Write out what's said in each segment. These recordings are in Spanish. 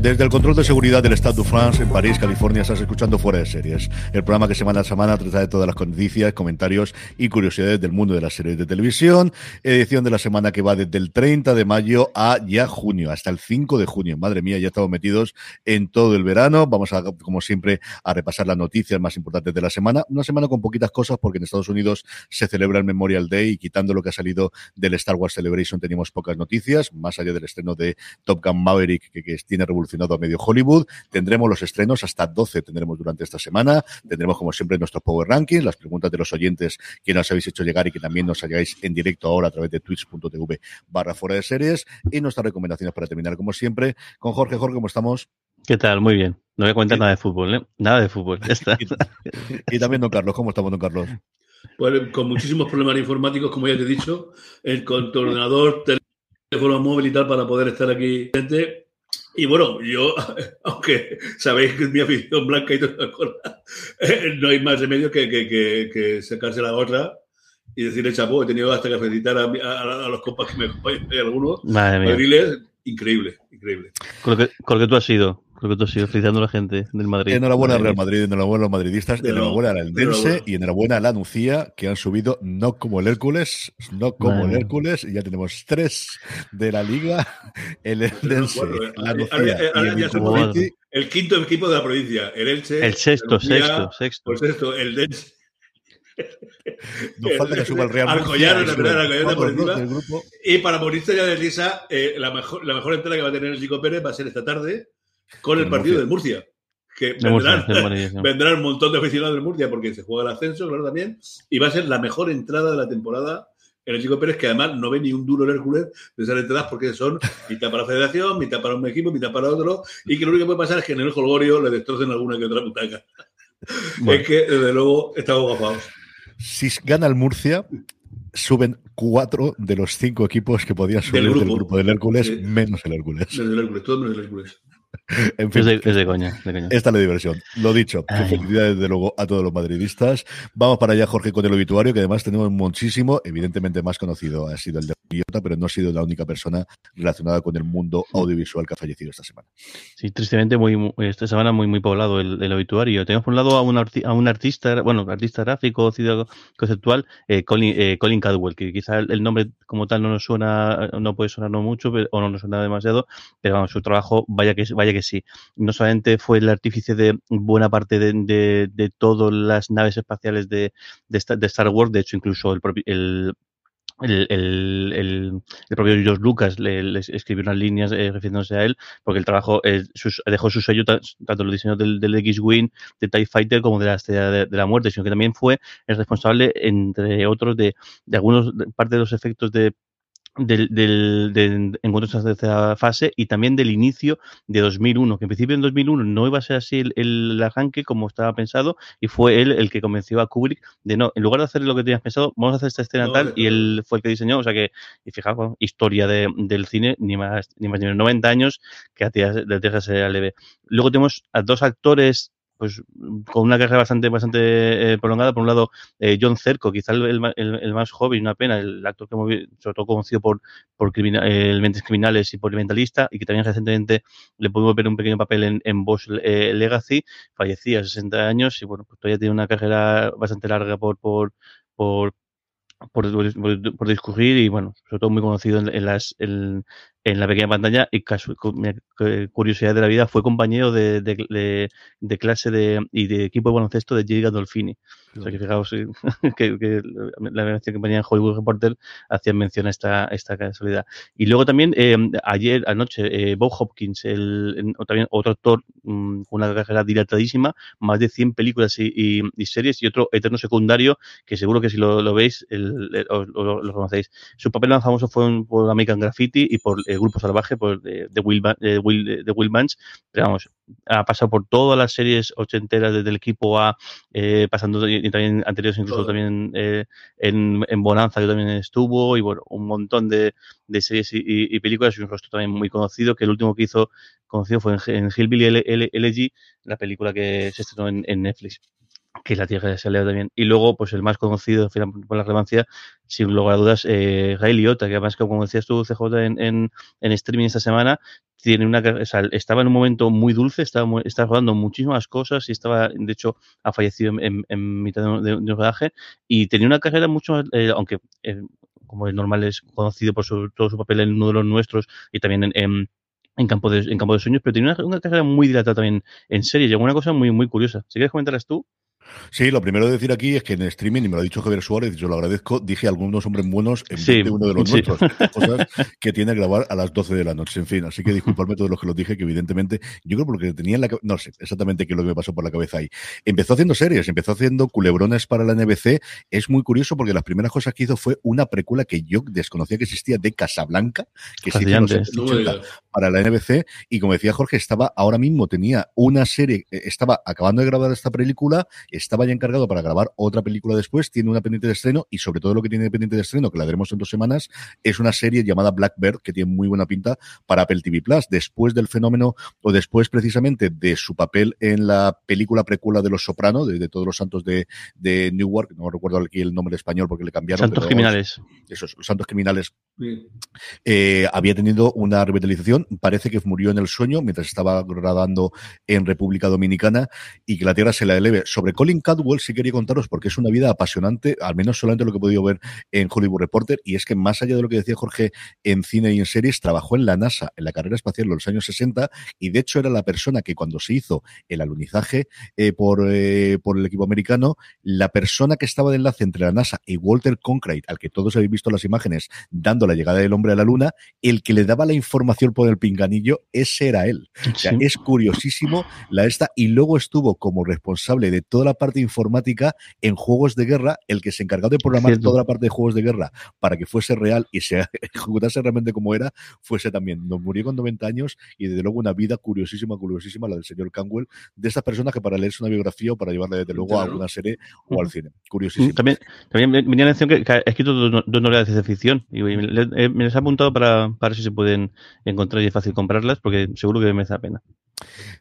Desde el control de seguridad del Stade de France en París, California, estás escuchando Fuera de Series, el programa que semana a semana trata de todas las noticias, comentarios y curiosidades del mundo de las series de televisión. Edición de la semana que va desde el 30 de mayo a ya junio, hasta el 5 de junio. Madre mía, ya estamos metidos en todo el verano. Vamos a, como siempre, a repasar las noticias más importantes de la semana. Una semana con poquitas cosas porque en Estados Unidos se celebra el Memorial Day y quitando lo que ha salido del Star Wars Celebration tenemos pocas noticias, más allá del estreno de Top Gun Maverick que, que tiene revolución a medio Hollywood. Tendremos los estrenos, hasta 12 tendremos durante esta semana. Tendremos, como siempre, nuestro Power Ranking, las preguntas de los oyentes que nos habéis hecho llegar y que también nos halláis en directo ahora a través de twitch.tv barra fuera de series. Y nuestras recomendaciones para terminar, como siempre, con Jorge. Jorge, ¿cómo estamos? ¿Qué tal? Muy bien. No voy a comentar nada de fútbol, ¿eh? Nada de fútbol. y, también, don Carlos. ¿Cómo estamos, don Carlos? Pues con muchísimos problemas informáticos, como ya te he dicho, el, con tu ordenador, teléfono móvil y tal, para poder estar aquí y bueno, yo, aunque sabéis que es mi afición blanca y las cosas, no hay más remedio que, que, que, que sacarse la otra y decirle chapo, he tenido hasta que felicitar a, a, a los compas que me acompañan, algunos, Madre increíble, increíble. Con lo, que, con lo que tú has sido. Creo que tú sigues felicitando a la gente del Madrid. Enhorabuena al Real Madrid, enhorabuena a los madridistas, enhorabuena al Eldense y enhorabuena a la Nucía, que han subido no como el Hércules, no como el Hércules, y ya tenemos tres de la liga, el Eldense, la Nucía y el, el quinto equipo de la provincia, el Elche. El sexto, sexto, sexto. Pues esto, el Dense. Nos falta que suba el Real Alcoyano, la primera Alcoyano por encima. Y para morirse ya de risa, eh, la, mejor, la mejor entrada que va a tener el Chico Pérez va a ser esta tarde con el partido de Murcia. Que vendrán, vendrán, un montón de aficionados de Murcia porque se juega el ascenso, claro, también. Y va a ser la mejor entrada de la temporada en el Chico Pérez, que además no ve ni un duro el Hércules de esas entradas porque son mitad para la federación, mitad para un equipo, mitad para otro. Y que lo único que puede pasar es que en el Holgorio le destrocen alguna que otra putaca. Es que, desde luego, estamos gafados. Si gana el Murcia, suben cuatro de los cinco equipos que podían subir del grupo, del, Hércules, menos el Hércules. Menos el Hércules, todo menos el Hércules. En fin, es, de, coña, Esta es la diversión. Lo dicho, felicidades de luego a todos los madridistas. Vamos para allá, Jorge, con el obituario, que además tenemos muchísimo, evidentemente más conocido ha sido el de Iota, pero no ha sido la única persona relacionada con el mundo audiovisual que ha fallecido esta semana. Sí, tristemente, muy, esta semana muy muy poblado el, obituario. Tenemos por un lado a un, a un artista, bueno, artista gráfico, conceptual, eh, Colin, eh, Colin Cadwell, que quizá el nombre como tal no nos suena, no puede sonar mucho o no nos suena demasiado, pero vamos, su trabajo, vaya que, vaya que sí. No solamente fue el artífice de buena parte de, de, todas las naves espaciales de, de, Star Wars, de hecho incluso el, el el, el, el, propio George Lucas le, escribió unas líneas eh, refiriéndose a él, porque el trabajo eh, dejó su sello tanto los diseños del, del X-Wing, de TIE Fighter, como de la Estrella de, la Muerte, sino que también fue el responsable, entre otros, de, de algunos parte de los efectos de del, del, del encuentro de esta fase y también del inicio de 2001, que en principio en 2001 no iba a ser así el, el, arranque como estaba pensado y fue él el que convenció a Kubrick de no, en lugar de hacer lo que tenías pensado, vamos a hacer esta escena tal y él fue el que diseñó, o sea que, y fijaos, historia de, del cine, ni más ni más ni menos 90 años que a ti de ser leve. Luego tenemos a dos actores pues con una carrera bastante bastante eh, prolongada. Por un lado, eh, John Cerco, quizá el, el, más joven, una pena, el actor que hemos sobre todo conocido por, por eh, Mentes Criminales y por El Mentalista, y que también recientemente le pudimos ver un pequeño papel en, en Bosch Legacy, fallecía a 60 años y bueno, pues todavía tiene una carrera bastante larga por, por, por por, por, discurrir y bueno, sobre todo muy conocido en, las en, en, la pequeña pantalla y caso, curiosidad de la vida fue compañero de, de, de, clase de, y de equipo de baloncesto de J. Gandolfini. O sea que fijaos que, que la mención que ponía en Hollywood Reporter hacían mención a esta, esta casualidad. Y luego también eh, ayer anoche eh, Bob Hopkins, el, también otro actor con una carrera dilatadísima, más de 100 películas y, y, y, series y otro eterno secundario que seguro que si lo, lo veis el, el, lo, lo, conocéis. Su papel más famoso fue en, por American Graffiti y por el Grupo Salvaje, por de, de Will, de Will, de Will Bunch, pero vamos, ha pasado por todas las series ochenteras desde el equipo A, eh, pasando y también anteriores incluso también eh, en, en, Bonanza que también estuvo y bueno, un montón de, de series y, y, películas y un rostro también muy conocido que el último que hizo conocido fue en, en Hillbilly Elegy, la película que se estrenó en, en Netflix. Que la tierra se leo también. Y luego, pues el más conocido, por la relevancia, sin lugar a dudas, eh, Ray Liotta, que además, como decías tú, CJ, en, en, en streaming esta semana, tiene una o estaba en un momento muy dulce, estaba, estaba rodando muchísimas cosas y estaba, de hecho, ha fallecido en, en mitad de, un rodaje y tenía una carrera mucho más, eh, aunque eh, como es normal es conocido por su, todo su papel en uno de los nuestros y también en, en en campo de, en campo de sueños, pero tiene una, una, carrera muy dilatada también en serie. Llegó una cosa muy, muy curiosa. Si quieres comentarlas tú. Sí, lo primero de decir aquí es que en streaming, y me lo ha dicho Javier Suárez, yo lo agradezco, dije algunos hombres buenos en sí, de uno de los sí. nuestros. Cosas que tiene que grabar a las 12 de la noche. En fin, así que disculpadme todos los que lo dije, que evidentemente, yo creo porque tenía en la no sé exactamente qué es lo que me pasó por la cabeza ahí. Empezó haciendo series, empezó haciendo culebrones para la NBC. Es muy curioso porque las primeras cosas que hizo fue una precuela que yo desconocía que existía de Casablanca, que se hizo para la NBC. Y como decía Jorge, estaba ahora mismo, tenía una serie, eh, estaba acabando de grabar esta película, estaba ya encargado para grabar otra película después, tiene una pendiente de estreno y sobre todo lo que tiene pendiente de estreno, que la veremos en dos semanas, es una serie llamada Blackbird que tiene muy buena pinta para Apple TV Plus. Después del fenómeno o después precisamente de su papel en la película precuela de Los Soprano, de, de todos los santos de, de, Newark, no recuerdo aquí el nombre español porque le cambiaron. Santos criminales. Esos, los santos criminales. Eh, había tenido una revitalización, parece que murió en el sueño mientras estaba grabando en República Dominicana y que la tierra se la eleve. Sobre Colin Cadwell sí quería contaros porque es una vida apasionante, al menos solamente lo que he podido ver en Hollywood Reporter, y es que más allá de lo que decía Jorge en cine y en series, trabajó en la NASA, en la carrera espacial en los años 60, y de hecho era la persona que cuando se hizo el alunizaje eh, por, eh, por el equipo americano, la persona que estaba de enlace entre la NASA y Walter Cronkite, al que todos habéis visto las imágenes, dando la llegada del hombre a la luna, el que le daba la información por el pinganillo, ese era él. O sea, es curiosísimo la esta, y luego estuvo como responsable de toda la parte informática en juegos de guerra, el que se encargó de programar Cierto. toda la parte de juegos de guerra para que fuese real y se ejecutase realmente como era, fuese también. Nos murió con 90 años y desde luego una vida curiosísima, curiosísima, la del señor Canwell, de estas personas que para leerse una biografía o para llevarla desde luego claro. a una serie o al cine. Curiosísimo. También, también me venía la atención que, que ha escrito dos, dos novelas de ciencia ficción y me, me, me les ha apuntado para, para si se pueden encontrar y es fácil comprarlas porque seguro que merece la pena.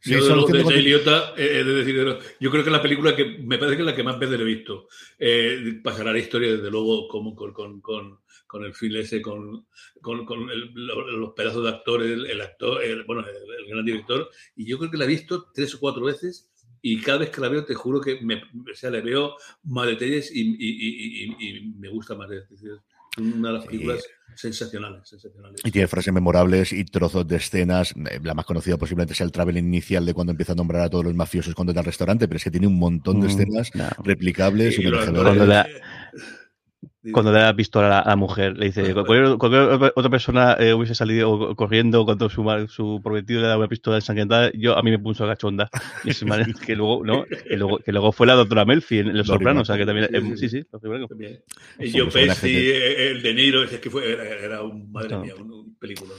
Sí, yo, de, de, Liotta, eh, de decir, yo creo que la película que me parece que es la que más veces he visto. Eh, pasará la historia, desde luego, como con, con, con, con el fil ese, con, con, con el, los pedazos de actores, el, el actor, el, bueno, el, el, gran director. Y yo creo que la he visto tres o cuatro veces. Y cada vez que la veo, te juro que me, o sea, le veo más detalles y, y, y, y me gusta más. Es decir, una de las películas. Sí sensacionales, sensacionales. Y tiene frases memorables y trozos de escenas. Eh, la más conocida posiblemente sea el travel inicial de cuando empieza a nombrar a todos los mafiosos cuando está al restaurante, pero es que tiene un montón de escenas mm, no. replicables y, y cuando le da pistola a la, la, mujer, le dice, cualquier, cualquier otra persona eh, hubiese salido corriendo cuando su, su prometido le daba una pistola ensangrentada, yo a mí me puso gachonda. Y es que luego, ¿no? Que luego, que luego fue la doctora Melfi en Los Sopranos, o sea que también, eh, sí, sí, lo primero. Y Joe Pesci, el De Niro, es que fue, era, era un, madre no. mía, un, un película.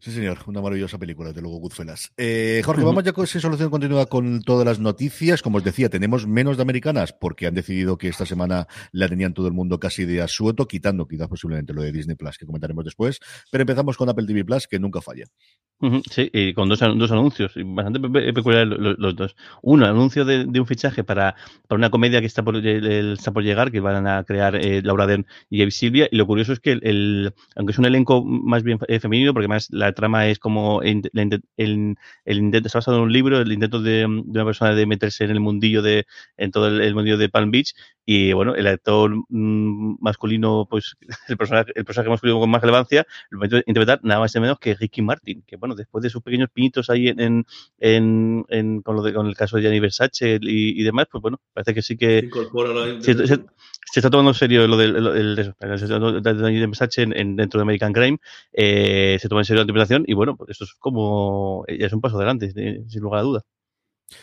Sí, señor, una maravillosa película, de luego Goodfellas. Eh, Jorge, uh -huh. vamos ya con esa solución continua con todas las noticias. Como os decía, tenemos menos de americanas porque han decidido que esta semana la tenían todo el mundo casi de asueto, quitando quizás posiblemente lo de Disney Plus, que comentaremos después. Pero empezamos con Apple TV Plus, que nunca falla. Uh -huh, sí, y con dos, dos anuncios, bastante peculiares los, los, dos. Uno, anuncio de, de, un fichaje para, para una comedia que está por, el, está por llegar, que van a crear eh, Laura Dern y Evi Silvia, y lo curioso es que, el, el, aunque es un elenco más bien eh, femenino, porque más la trama es como el, el, el, intento, está basado en un libro, el intento de, de, una persona de meterse en el mundillo de, en todo el, el mundillo de Palm Beach, y bueno, el actor mmm, masculino, pues el personaje, el personaje masculino con más relevancia, lo va a interpretar nada más y menos que Ricky Martin, que bueno, después de sus pequeños pinitos ahí en, en, en con, lo de, con el caso de Gianni Versace y, y, demás, pues bueno, parece que sí que se, se, se, está tomando en serio lo del de Gianni Versace en, en, dentro de American Crime, eh, se toma en serio y bueno, pues esto es como, es un paso adelante, sin lugar a duda.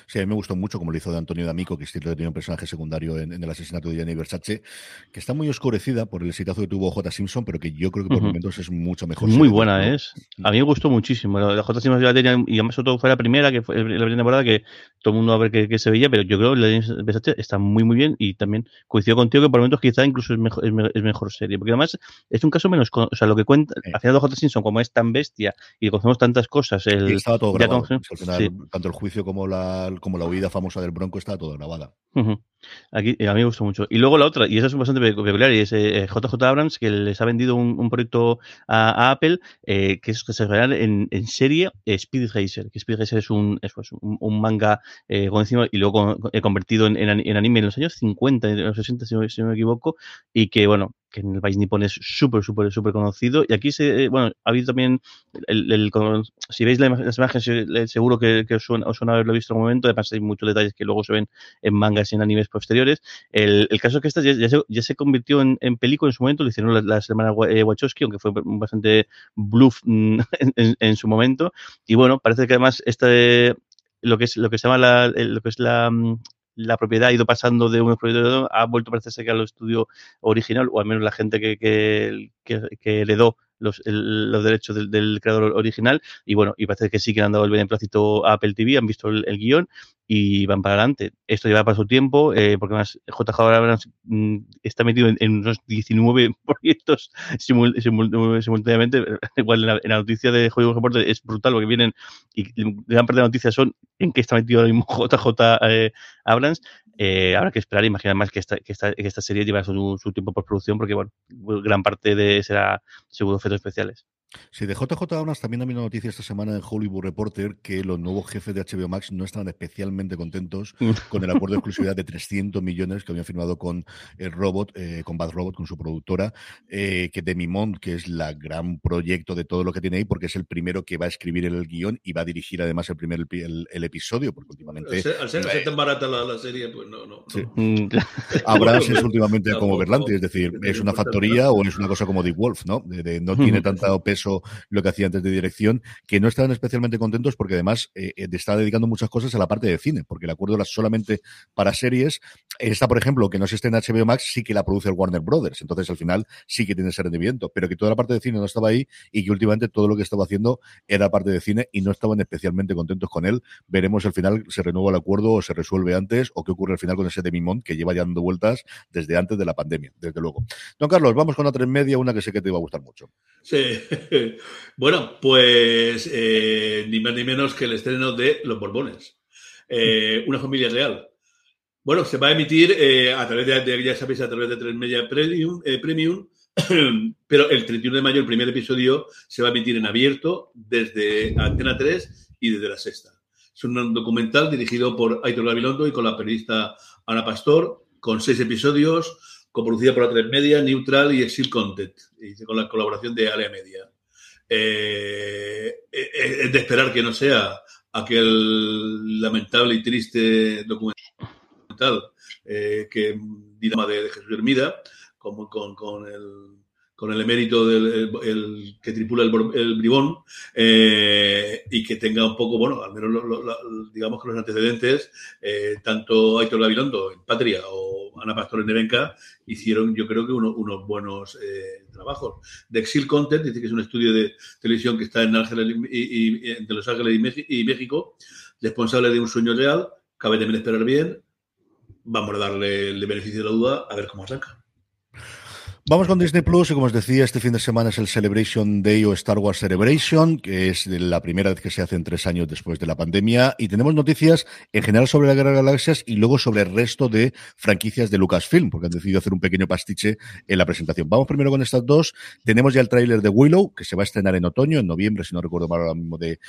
Sí, a mí me gustó mucho como lo hizo de Antonio D'Amico, que es cierto que tiene un personaje secundario en, en, el asesinato de Gianni Versace, que está muy oscurecida por el exitazo que tuvo J. Simpson, pero que yo creo que por uh -huh. momentos es mucho mejor. Muy buena es. A mí me gustó muchísimo. La J. Simpson ya tenía, y además todo fue la primera, que fue la primera temporada, que todo el mundo a ver qué, qué se veía, pero yo creo que la Versace está muy, muy bien y también coincido contigo que por momentos quizá incluso es mejor, es, es mejor serie, porque además es un caso menos, o sea, lo que cuenta, sí. al final de J. Simpson, como es tan bestia y conocemos tantas cosas, el, y estaba todo grabado. Con, al final, sí. tanto el juicio como la como la huida famosa del Bronco está todo grabada. Aquí, eh, a mí me gustó mucho. Y luego la otra, y esa es bastante peculiar, y es JJ eh, Abrams, que les ha vendido un, proyecto a, Apple, que es que se real en, en, serie Speed Racer, que Speed Racer es un, es, pues, un, manga con encima y luego convertido en, anime en los años 50, en los 60, si, si no me equivoco, y que, bueno, que en el país nipón es súper, súper, súper conocido. Y aquí, se, eh, bueno, ha habido también, el, si veis las imágenes, seguro que, os, suena, haberlo visto en un momento, además hay muchos detalles que luego se ven en mangas y en animes posteriores. El, caso es que esta ya, se, convirtió en, película en su momento, lo hicieron las hermanas eh, Wachowski, aunque fue bastante bluff mm, en, su momento. Y bueno, parece que además este lo que es lo que se llama la, lo que es la, mm, la propiedad ha ido pasando de unos a otros, ha vuelto a parecerse que al estudio original, o al menos la gente que, que, que, que los, los derechos del, creador original. Y bueno, y parece que sí que han dado el beneplácito a Apple TV, han visto el, guion y van para adelante. Esto lleva para su tiempo, eh, porque además JJ Abrams mm, está metido en, unos 19 proyectos simultáneamente. Igual en la, noticia de Hollywood Reporter es brutal lo que vienen y gran parte de las noticias son en qué está metido ahora mismo JJ eh, Abrams. Eh, habrá que esperar, imaginar más que esta, que esta, que esta serie lleva su, su tiempo por producción, porque bueno, gran parte de será seguro efectos especiales. Sí, de JJ Abrams también ha habido noticia esta semana en Hollywood Reporter que los nuevos jefes de HBO Max no estaban especialmente contentos mm. con el acuerdo de exclusividad de 300 millones que habían firmado con el Robot, eh, con Bad Robot, con su productora, eh, que Demi Mont, que es la gran proyecto de todo lo que tiene ahí, porque es el primero que va a escribir el guion y va a dirigir además el primer el, episodio, porque últimamente... Al ser, tan barata la, serie, pues no, no. Mm, Abrams es últimamente como Berlanti, es decir, es una factoría o es una cosa como Dick Wolf, ¿no? no tiene tanto peso lo que hacía antes de dirección, que no estaban especialmente contentos porque además eh, eh está dedicando muchas cosas a la parte de cine, porque el acuerdo era solamente para series. Esta, por ejemplo, que no esté en HBO Max, sí que la produce el Warner Brothers, entonces al final sí que tiene ese rendimiento, pero que toda la parte de cine no estaba ahí y que últimamente todo lo que estaba haciendo era parte de cine y no estaban especialmente contentos con él. Veremos al final se renueva el acuerdo o se resuelve antes o qué ocurre al final con ese Mimont que lleva ya dando vueltas desde antes de la pandemia, desde luego. Don Carlos, vamos con la tres media, una que sé que te iba a gustar mucho. Sí, bueno, pues eh, ni más ni menos que el estreno de Los Borbones. Eh, una familia real. Bueno, se va a emitir eh, a través de, ya sabéis, a través de Tres Media Premium, Premium pero el 31 de mayo el primer episodio se va a emitir en abierto desde Antena 3 y desde la Sexta. Es un documental dirigido por Aitor Gabilondo y con la periodista Ana Pastor, con seis episodios, coproducida por la 3 Media, Neutral y Exil Content, y con la colaboración de Alea Media. Eh, eh, es de esperar que no sea aquel lamentable y triste documental eh, que dirá de, Jesús Hermida, como con, con el con el emérito del el, que tripula el, el bribón eh, y que tenga un poco, bueno, al menos digamos que los antecedentes, eh, tanto Aitor Gabilondo en Patria o Ana Pastor en Nevenka hicieron yo creo que unos buenos eh, trabajos. De Exil Content, dice que es un estudio de televisión que está en Ángeles y, entre Los Ángeles y, México, responsable de un sueño real, cabe también esperar bien, vamos a darle el beneficio de la duda a ver cómo arranca. Vamos con Disney Plus y como os decía, este fin de semana es el Celebration Day o Star Wars Celebration, que es la primera vez que se hace en tres años después de la pandemia y tenemos noticias en general sobre la Guerra de Galaxias y luego sobre el resto de franquicias de Lucasfilm, porque han decidido hacer un pequeño pastiche en la presentación. Vamos primero con estas dos. Tenemos ya el tráiler de Willow, que se va a estrenar en otoño, en noviembre, si no recuerdo mal ahora mismo de,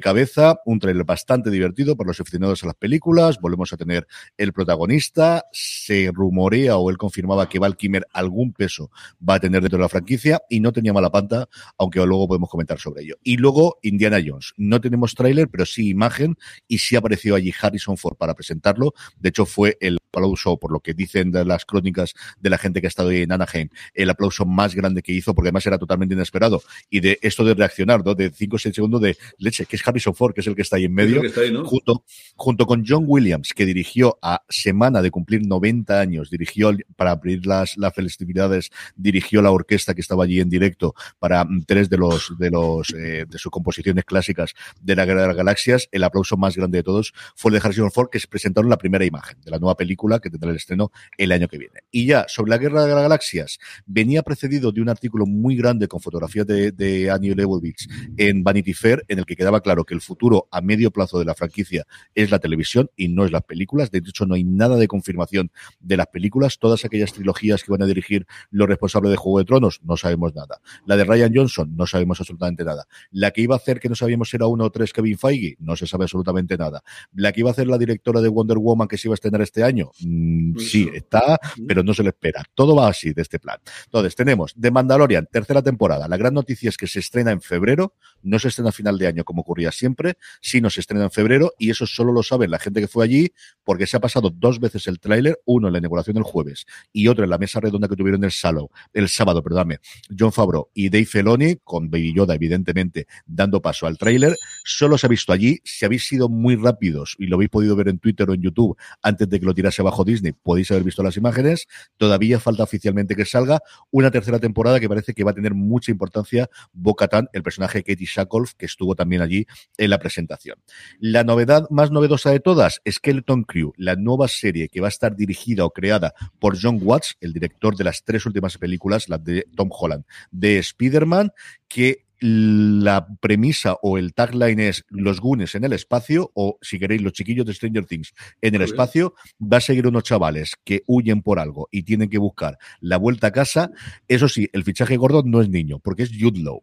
cabeza. Un tráiler bastante divertido para los aficionados a las películas. Volvemos a tener el protagonista. Se rumorea o él confirmaba que Val Kimmer algún peso va a tener dentro de la franquicia y no tenía mala panta, aunque luego podemos comentar sobre ello. Y luego Indiana Jones. No tenemos tráiler, pero sí imagen y sí apareció allí Harrison Ford para presentarlo. De hecho, fue el aplauso, por lo que dicen las crónicas de la gente que ha estado ahí en Anaheim, el aplauso más grande que hizo, porque además era totalmente inesperado. Y de esto de reaccionar, ¿no? De 5 o 6 segundos de leche, que es Harrison Ford, que es el que está ahí en medio, junto, junto con John Williams, que dirigió a semana de cumplir 90 años, dirigió para abrir las, las festividades dirigió la orquesta que estaba allí en directo para mm, tres de los de los eh, de sus composiciones clásicas de la Guerra de las Galaxias. El aplauso más grande de todos fue el de Harrison Ford, que se presentaron la primera imagen de la nueva película que tendrá el estreno el año que viene. Y ya, sobre la Guerra de las Galaxias, venía precedido de un artículo muy grande con fotografías de, de Annie Leibovitz en Vanity Fair, en el que quedaba claro que el futuro a medio plazo de la franquicia es la televisión y no es las películas. De hecho, no hay nada de confirmación de las películas. Todas aquellas trilogías que van a dirigir los responsables de Juego de Tronos, no sabemos nada. La de Ryan Johnson, no sabemos absolutamente nada. La que iba a hacer, que no sabíamos si era uno o tres Kevin Feige, no se sabe absolutamente nada. La que iba a hacer la directora de Wonder Woman, que se iba a estrenar este año, mm, sí, está, pero no se le espera. Todo va así de este plan. Entonces, tenemos The Mandalorian, tercera temporada. La gran noticia es que se estrena en febrero, no se estrena a final de año como ocurría siempre, sino se estrena en febrero y eso solo lo saben la gente que fue allí porque se ha pasado dos veces el tráiler, uno en la inauguración del jueves y otro en la mesa redonda que tuvieron el, salo, el sábado, perdóname, John Favreau y Dave Feloni, con Baby Yoda evidentemente dando paso al tráiler. Solo se ha visto allí, si habéis sido muy rápidos y lo habéis podido ver en Twitter o en YouTube antes de que lo tirase abajo Disney, podéis haber visto las imágenes. Todavía falta oficialmente que salga una tercera temporada que parece que va a tener mucha importancia Bo-Katan, el personaje de Katie que estuvo también allí en la presentación. La novedad más novedosa de todas, Skeleton Crew, la nueva serie que va a estar dirigida o creada por John Watts, el director de las tres últimas películas, las de Tom Holland, de Spider-Man, que la premisa o el tagline es los gunes en el espacio o si queréis los chiquillos de Stranger Things en el espacio va a seguir unos chavales que huyen por algo y tienen que buscar la vuelta a casa. Eso sí el fichaje gordo no es niño porque es Jude Law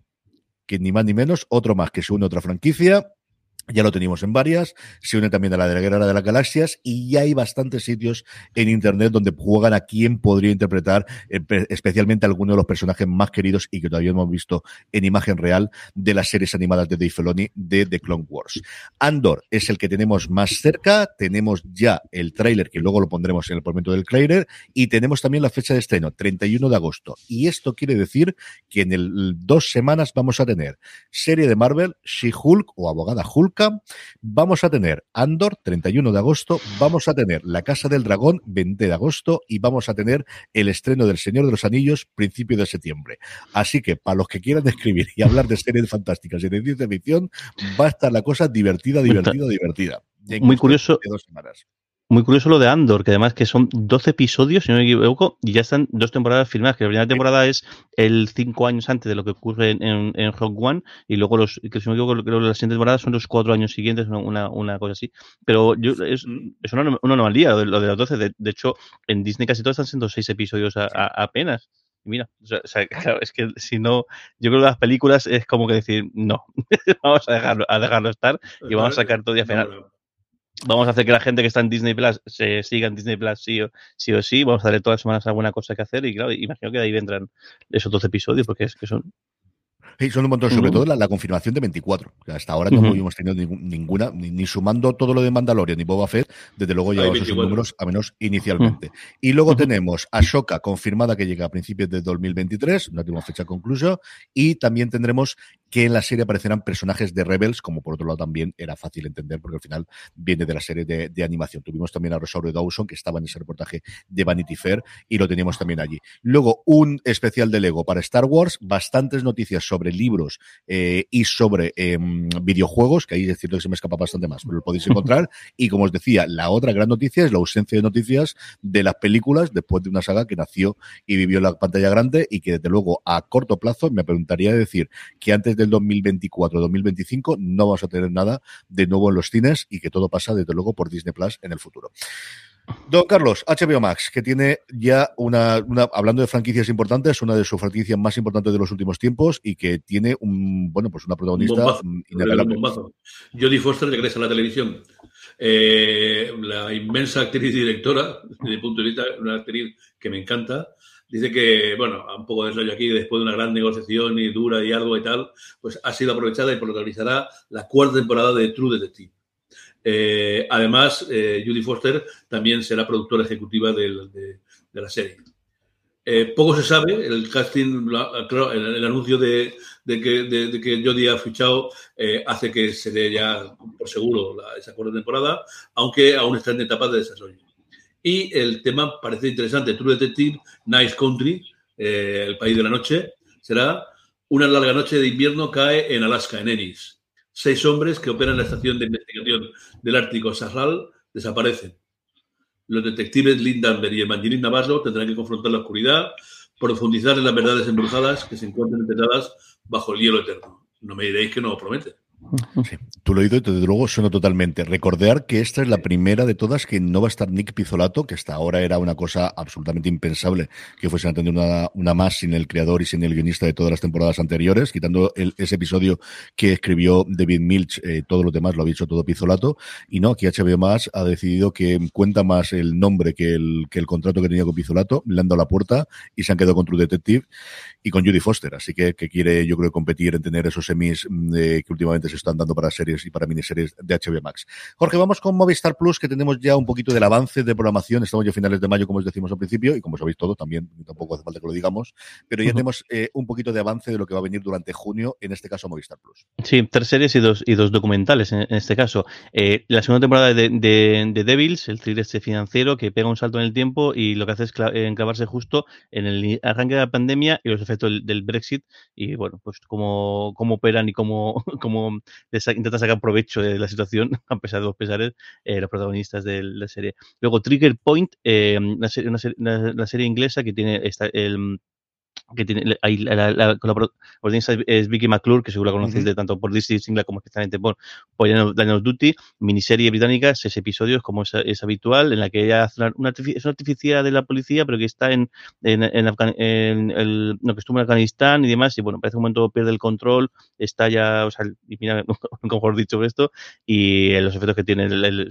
que ni más ni menos otro más que se une a otra franquicia ya lo teníamos en varias, se une también a la de la Guerra de las Galaxias y ya hay bastantes sitios en Internet donde juegan a quién podría interpretar eh, especialmente alguno de los personajes más queridos y que todavía hemos visto en imagen real de las series animadas de Dave Filoni de The Clone Wars. Andor es el que tenemos más cerca, tenemos ya el tráiler que luego lo pondremos en el momento del trailer y tenemos también la fecha de estreno, 31 de agosto. Y esto quiere decir que en el dos semanas vamos a tener serie de Marvel, She-Hulk o Abogada Hulk Vamos a tener Andor, 31 de agosto, vamos a tener La Casa del Dragón, 20 de agosto, y vamos a tener el estreno del Señor de los Anillos, principio de septiembre. Así que, para los que quieran escribir y hablar de series fantásticas y de ciencia ficción, va a estar la cosa divertida, divertida, divertida. Muy curioso. Dos semanas. Muy curioso lo de Andor, que además que son 12 episodios, si no me equivoco, y ya están dos temporadas filmadas, que la primera temporada es el cinco años antes de lo que ocurre en, en, Rock One, y luego los, que si no me equivoco, creo que las siguientes temporadas son los cuatro años siguientes, una, una cosa así. Pero yo, es, es una, una anomalía lo de, los 12. De, hecho, en Disney casi todos están siendo seis episodios apenas. Y mira, o sea, claro, es que si no, yo creo que las películas es como que decir, no, vamos a dejarlo, a dejarlo estar y vamos a sacar todo día final vamos a hacer que la gente que está en Disney Plus se siga en Disney Plus sí o sí, o sí. vamos a darle todas las semanas alguna cosa que hacer y claro, imagino que de ahí vendrán esos dos episodios porque es que son Sí, son un montón, sobre todo la, confirmación de 24. hasta ahora no hemos tenido ninguna, ni, sumando todo lo de Mandalorian ni Boba Fett, desde luego llevamos esos números, a menos inicialmente. Y luego tenemos Ashoka confirmada que llega a principios de 2023, no tenemos fecha conclusa, y también tendremos que en la serie aparecerán personajes de Rebels, como por otro lado también era fácil entender, porque al final viene de la serie de, animación. Tuvimos también a Rosario Dawson, que estaba en ese reportaje de Vanity Fair, y lo teníamos también allí. Luego, un especial de Lego para Star Wars, bastantes noticias sobre libros eh, y sobre em, videojuegos, que ahí es cierto que se me escapa bastante más, pero lo podéis encontrar. y como os decía, la otra gran noticia es la ausencia de noticias de las películas después de una saga que nació y vivió en la pantalla grande y que desde luego a corto plazo me preguntaría decir que antes del 2024-2025 no vamos a tener nada de nuevo en los cines y que todo pasa desde luego por Disney Plus en el futuro. Don Carlos, HBO Max, que tiene ya una, hablando de franquicias importantes, una de sus franquicias más importantes de los últimos tiempos y que tiene un, bueno, pues una protagonista bombazo, Jodie Foster regresa a la televisión. Eh, la inmensa actriz y directora, desde mi punto de vista, una actriz que me encanta. Dice que, bueno, un poco de rollo aquí, después de una gran negociación y dura y algo y tal, pues ha sido aprovechada y protagonizará la cuarta temporada de True Detective. Eh, además, eh, Judy Foster también será productora ejecutiva de, la serie. Eh, poco se sabe, el casting, el, anuncio de, que, que Jodie ha fichado hace que se dé ya por seguro esa cuarta temporada, aunque aún está en etapa de desarrollo. Y el tema parece interesante, True Detective, Nice Country, el país de la noche, será una larga noche de invierno cae en Alaska, en Ennis seis hombres que operan la estación de investigación del Ártico Sahral desaparecen. Los detectives Lindenberg y Evangeline Navarro tendrán que confrontar la oscuridad, profundizar en las verdades embrujadas que se encuentran enterradas bajo el hielo eterno. No me diréis que no lo promete. Sí, tú lo he oído y desde luego suena totalmente. Recordar que esta es la primera de todas que no va a estar Nick Pizzolato, que hasta ahora era una cosa absolutamente impensable que fuese a tener una, una más sin el creador y sin el guionista de todas las temporadas anteriores, quitando ese episodio que escribió David Milch, eh, todo lo demás lo ha dicho todo Pizzolato. Y no, aquí HBO más ha decidido que cuenta más el nombre que el, que el contrato que tenía con Pizzolato, le han dado la puerta y se han quedado con True Detective y con Judy Foster. Así que, que quiere, yo creo, competir en tener esos semis mm, que últimamente se están dando para series y para miniseries de HBO Max. Jorge, vamos con Movistar Plus, que tenemos ya un poquito del avance de programación. Estamos ya a finales de mayo, como os decimos al principio, y como sabéis todo, también tampoco hace falta que lo digamos, pero ya tenemos eh, un poquito de avance de lo que va a venir durante junio, en este caso Movistar Plus. Sí, tres series y dos, y dos documentales en, este caso. Eh, la segunda temporada de, de, Devils, el thriller este financiero que pega un salto en el tiempo y lo que hace es enclavarse justo en el arranque de la pandemia y los efectos del, Brexit y bueno, pues cómo, cómo operan y cómo, cómo intenta sacar provecho de la situación, a pesar de los pesares, eh, los protagonistas de la serie. Luego, Trigger Point, eh, una, serie, serie, inglesa que tiene esta, el, que tiene ahí la, la, es Vicky McClure, que seguro la conocéis de tanto por Disney Singla como especialmente por, por Daniel of Duty, miniserie británica, seis episodios, como es, es, habitual, en la que ella hace una, es una artificial de la policía, pero que está en, en, en, en el, no, que estuvo en Afganistán y demás, y bueno, parece un momento pierde el control, está ya, o sea, y mira, mejor dicho esto, y los efectos que tiene el, el,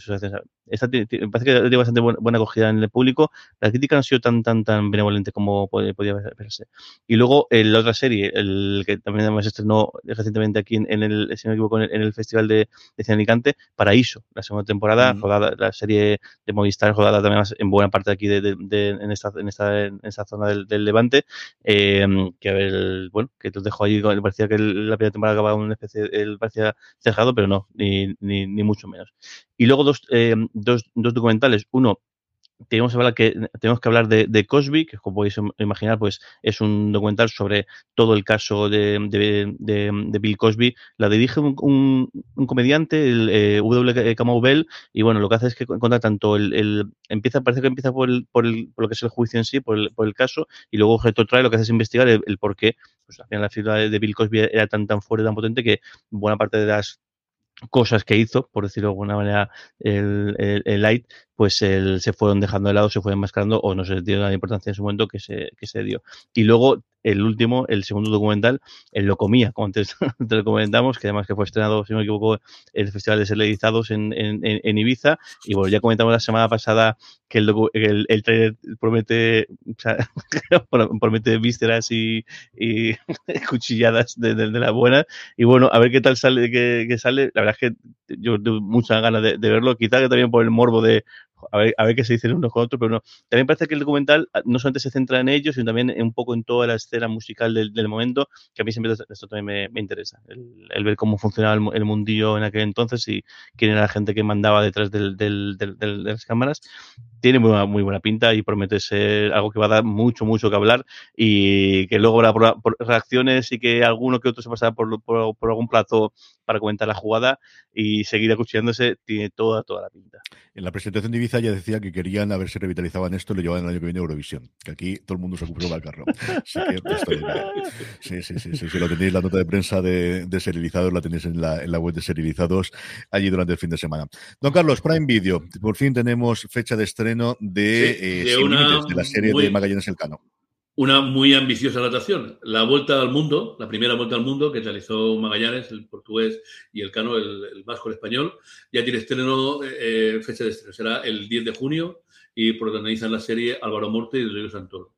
esta, parece que tiene bastante buena, buena, acogida en el público, la crítica no ha sido tan, tan, tan benevolente como podía verse. Y luego la otra serie, el que también además estrenó recientemente aquí en, el, si no me equivoco, en el, Festival de, de Cine Alicante, Paraíso, la segunda temporada, rodada, la serie de Movistar, rodada también en buena parte aquí de, en, esta, en, esta, en esta zona del, Levante, eh, que ver, bueno, que te dejo ahí, parecía que la primera temporada acababa una especie, él parecía cerrado, pero no, ni, ni, ni mucho menos. Y luego dos, eh, dos, dos documentales, uno tenemos que hablar, que, tenemos que hablar de, Cosby, que como podéis imaginar, pues es un documental sobre todo el caso de, de, de Bill Cosby. La dirige un, un, comediante, el eh, W. Kamau Bell, y bueno, lo que hace es que cuenta tanto el, el empieza, parece que empieza por, el, por, el, por, lo que es el juicio en sí, por el, por el caso, y luego trae lo que hace es investigar el, el por qué, pues al final la figura de Bill Cosby era tan tan fuerte, tan potente que buena parte de las cosas que hizo, por decirlo de alguna manera, el, el, Light, pues el, se fueron dejando de lado, se fueron enmascarando o no se dio la importancia en su momento que se, que se dio. Y luego el último, el segundo documental, él lo comía, como antes te lo comentamos, que además que fue estrenado, si no me equivoco, el Festival de Serializados en, en, en, Ibiza. Y bueno, ya comentamos la semana pasada que el, el, el trailer promete, o sea, promete vísceras y, y cuchilladas de, de, de, la buena. Y bueno, a ver qué tal sale, que, sale. La verdad es que yo tengo muchas ganas de, de verlo, quizá que también por el morbo de a ver, a ver qué se dicen unos con otros, pero no. También parece que el documental ah, no solamente se centra en ellos, sino también un poco en toda la escena musical del, del momento, que a mí siempre esto también me, me interesa, el, ver cómo funcionaba el, el, mundillo en aquel entonces y quién era la gente que mandaba detrás del, del, de las cámaras. Tiene muy buena, muy buena pinta y promete ser algo que va a dar mucho, mucho que hablar y que luego habrá reacciones y que alguno que otro se pasará por, por, por algún plazo para comentar la jugada y seguir acuchillándose, tiene toda, toda la pinta. En la presentación de Ya decía que querían a ver si revitalizaban esto y lo llevaban el año que viene a Eurovisión, que aquí todo el mundo se ocupó al carro. Así que sí, sí, sí, sí, Si lo tenéis, la nota de prensa de, de serializados la tenéis en la, en la web de serializados allí durante el fin de semana. Don Carlos, Prime Video, por fin tenemos fecha de estreno de, eh, de, la serie de Magallanes Elcano una muy ambiciosa adaptación. La vuelta al mundo, la primera vuelta al mundo que realizó Magallanes, el portugués y el cano, el, vasco, el español, ya tiene estreno, eh, fecha de estreno. Será el 10 de junio y protagonizan la serie Álvaro Morte y Rodrigo Santoro.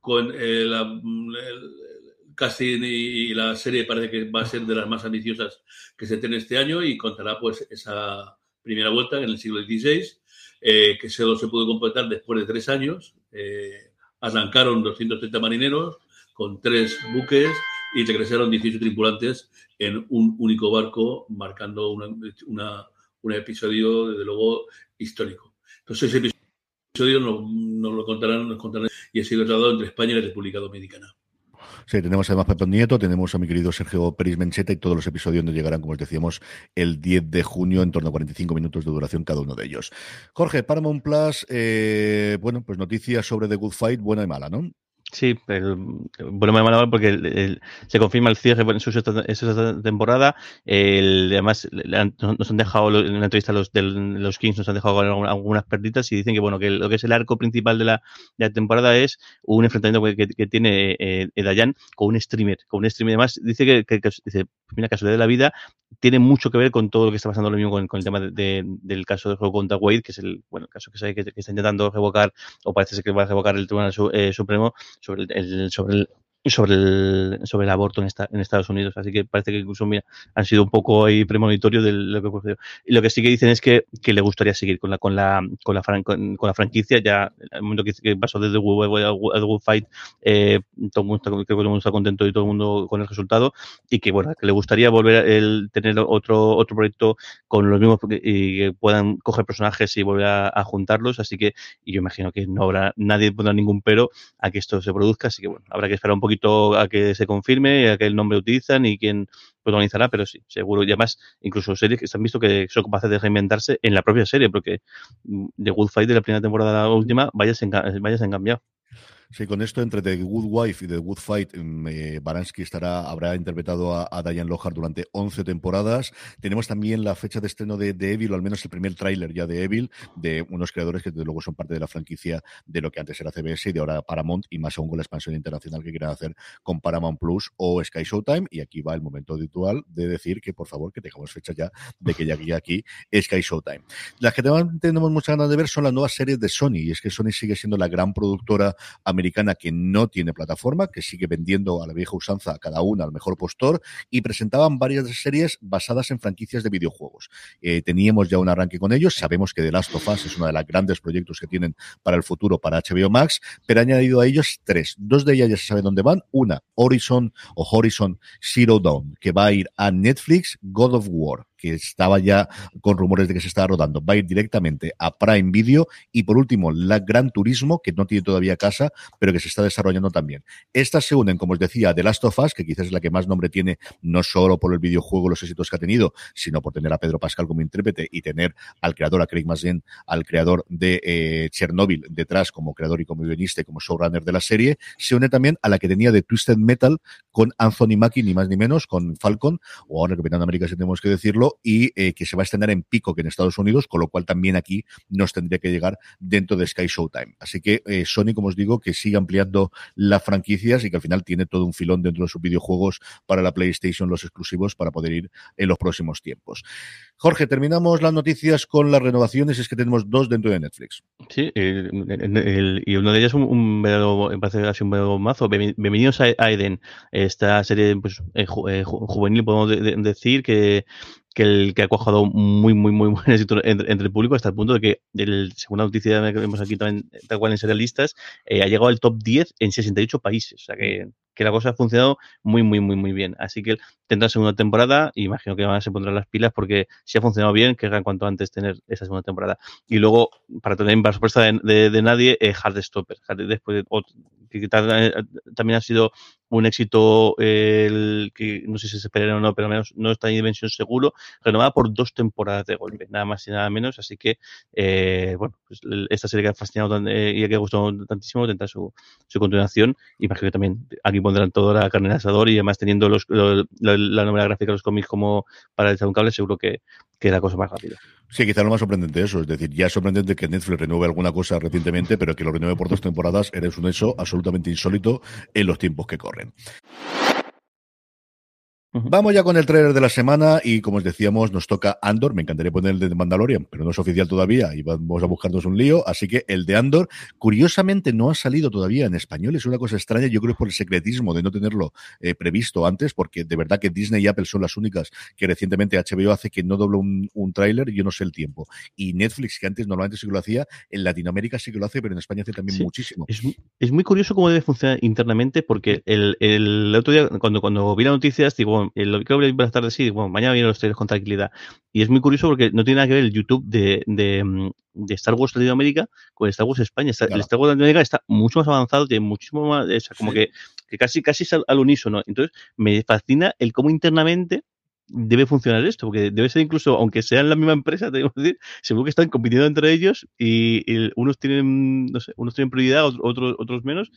Con eh, la, el casting y, la serie parece que va a ser de las más ambiciosas que se tiene este año y contará pues esa primera vuelta en el siglo XVI, eh, que solo se pudo completar después de tres años. Eh, arrancaron 230 marineros con tres buques y regresaron 18 tripulantes en un único barco, marcando una, una, un episodio, desde luego, histórico. Entonces, ese episodio nos, nos lo contarán, nos contarán y ha sido trasladado entre España y la República Dominicana. Sí, tenemos además Pepe Nieto, tenemos a mi querido Sergio Peris Mencheta y todos los episodios nos llegarán, como os decíamos, el 10 de junio, en torno a 45 minutos de duración cada uno de ellos. Jorge, Paramount Plus, eh, bueno, pues noticias sobre The Good Fight, buena y mala, ¿no? Sí, el, bueno, me mal porque se confirma el cierre en su sexta temporada. El, además, nos han dejado en la entrevista los, de los Kings, nos han dejado algunas perditas y dicen que bueno que lo que es el arco principal de la, temporada es un enfrentamiento que, que tiene eh, Dayan con un streamer. Con un streamer, además, dice que, que, que dice, mira, casualidad de la vida, tiene mucho que ver con todo lo que está pasando lo mismo con, el tema de, del caso de juego contra Wade, que es el bueno caso que, sabe que, está intentando revocar, o parece ser que va a revocar el Tribunal eh, Supremo sobre el, sobre el sobre el, sobre el aborto en, esta, en Estados Unidos. Así que parece que incluso mira, han sido un poco ahí premonitorios de lo que ocurrió. Y lo que sí que dicen es que, que le gustaría seguir con la, con la, con la, con, la franquicia. Ya el momento que, pasó desde Good Fight, eh, todo el mundo creo que todo el mundo está contento y todo el mundo con el resultado. Y que bueno, que le gustaría volver a tener otro, otro proyecto con los mismos y que puedan coger personajes y volver a, a juntarlos. Así que, y yo imagino que no habrá, nadie pondrá ningún pero a que esto se produzca. Así que bueno, habrá que esperar un poco poquito a que se confirme, a el nombre utilizan y quién protagonizará, pero sí, seguro. Y además, incluso series que se han visto que son capaces de reinventarse en la propia serie, porque mm, The Good Fight de la primera temporada a la última, vaya se han cambiado. Sí, con esto entre The Good Wife y The Good Fight, mm, eh, Baranski estará, habrá interpretado a, Diane Lohar durante 11 temporadas. Tenemos también la fecha de estreno de, de Evil, o al menos el primer tráiler ya de Evil, de unos creadores que desde luego son parte de la franquicia de lo que antes era CBS y de ahora Paramount, y más aún con la expansión internacional que quieren hacer con Paramount Plus o Sky Showtime. Y aquí va el momento habitual de decir que, por favor, que tengamos fecha ya de que ya aquí, aquí Sky Showtime. Las que tenemos muchas ganas de ver son las nuevas series de Sony, y es que Sony sigue siendo la gran productora americana americana que no tiene plataforma, que sigue vendiendo a la vieja usanza a cada una al mejor postor, y presentaban varias series basadas en franquicias de videojuegos. Eh, teníamos ya un arranque con ellos, sabemos que The Last of Us es uno de los grandes proyectos que tienen para el futuro para HBO Max, pero han añadido a ellos tres. Dos de ellas ya se sabe dónde van. Una, Horizon o Horizon Zero Dawn, que va a ir a Netflix, God of War que estaba ya con rumores de que se estaba rodando, va a ir directamente a Prime Video. Y por último, la Gran Turismo, que no tiene todavía casa, pero que se está desarrollando también. Estas se unen, como os decía, The Last of Us, que quizás es la que más nombre tiene, no solo por el videojuego, los éxitos que ha tenido, sino por tener a Pedro Pascal como intérprete y tener al creador, a Craig Mazin, al creador de eh, Chernobyl detrás como creador y como guionista y como showrunner de la serie. Se une también a la que tenía de Twisted Metal con Anthony Mackie, ni más ni menos, con Falcon, o ahora Capitán América, si tenemos que decirlo, y eh, que se va a estrenar en pico que en Estados Unidos, con lo cual también aquí nos tendría que llegar dentro de Sky Showtime. Así que eh, Sony, como os digo, que sigue ampliando las franquicias y que al final tiene todo un filón dentro de sus videojuegos para la PlayStation, los exclusivos, para poder ir en los próximos tiempos. Jorge, terminamos las noticias con las renovaciones, es que tenemos dos dentro de Netflix. Sí, y uno de ellos un, un así un verdadero mazo. Bienvenidos a, Eden, esta serie pues, eh, juvenil, podemos decir, que que el que ha cuajado muy, muy, muy buen éxito entre, el público hasta el punto de que, el, según la noticia que vemos aquí también, tal cual en serialistas, eh, ha llegado al top 10 en 68 países. O sea que, que la cosa ha funcionado muy, muy, muy, muy bien. Así que tendrá segunda temporada y imagino que van se pondrán las pilas porque si ha funcionado bien, que en cuanto antes tener esa segunda temporada. Y luego, para tener para sorpresa de, de, nadie, eh, Hardstopper. después que eh, también ha sido un éxito el que no sé si se esperaron o no, pero al menos no está en dimensión seguro, renovada por dos temporadas de golpe, nada más y nada menos, así que eh, bueno, pues esta serie que ha fascinado eh, y que ha gustado tantísimo tendrá su, su continuación imagino que también aquí pondrán toda la carne en asador y además teniendo los, la, novela gráfica los cómics como para el un cable, seguro que, que la cosa más rápida. Sí, quizá lo más sorprendente eso. Es decir, ya es sorprendente que Netflix renueve alguna cosa recientemente, pero que lo renueve por dos temporadas eres un hecho absolutamente insólito en los tiempos que corren. Vamos ya con el trailer de la semana y como os decíamos nos toca Andor, me encantaría poner el de Mandalorian, pero no es oficial todavía y vamos a buscarnos un lío, así que el de Andor curiosamente no ha salido todavía en español, es una cosa extraña, yo creo por el secretismo de no tenerlo eh, previsto antes, porque de verdad que Disney y Apple son las únicas que recientemente HBO hace que no dobla un, un tráiler, yo no sé el tiempo. Y Netflix, que antes normalmente sí que lo hacía, en Latinoamérica sí que lo hace, pero en España hace también muchísimo. Es, muy curioso cómo debe funcionar internamente, porque el, el otro día, cuando, cuando vi las noticias, digo, bueno, lo que voy a tarde sí, bueno, mañana vienen los trailers con tranquilidad. Y es muy curioso porque no tiene nada que ver el YouTube de, de, mm, de Star Wars Latinoamérica con Star Wars España. El Star Wars Latinoamérica está mucho más avanzado, tiene muchísimo más, o sea, como que, que, casi, casi es al, al unísono. Entonces, me fascina el cómo internamente debe funcionar esto, porque debe ser incluso, aunque sean la misma empresa, tenemos que decir, seguro que están compitiendo entre ellos y, y unos tienen, no sé, unos tienen prioridad, otros, otros menos.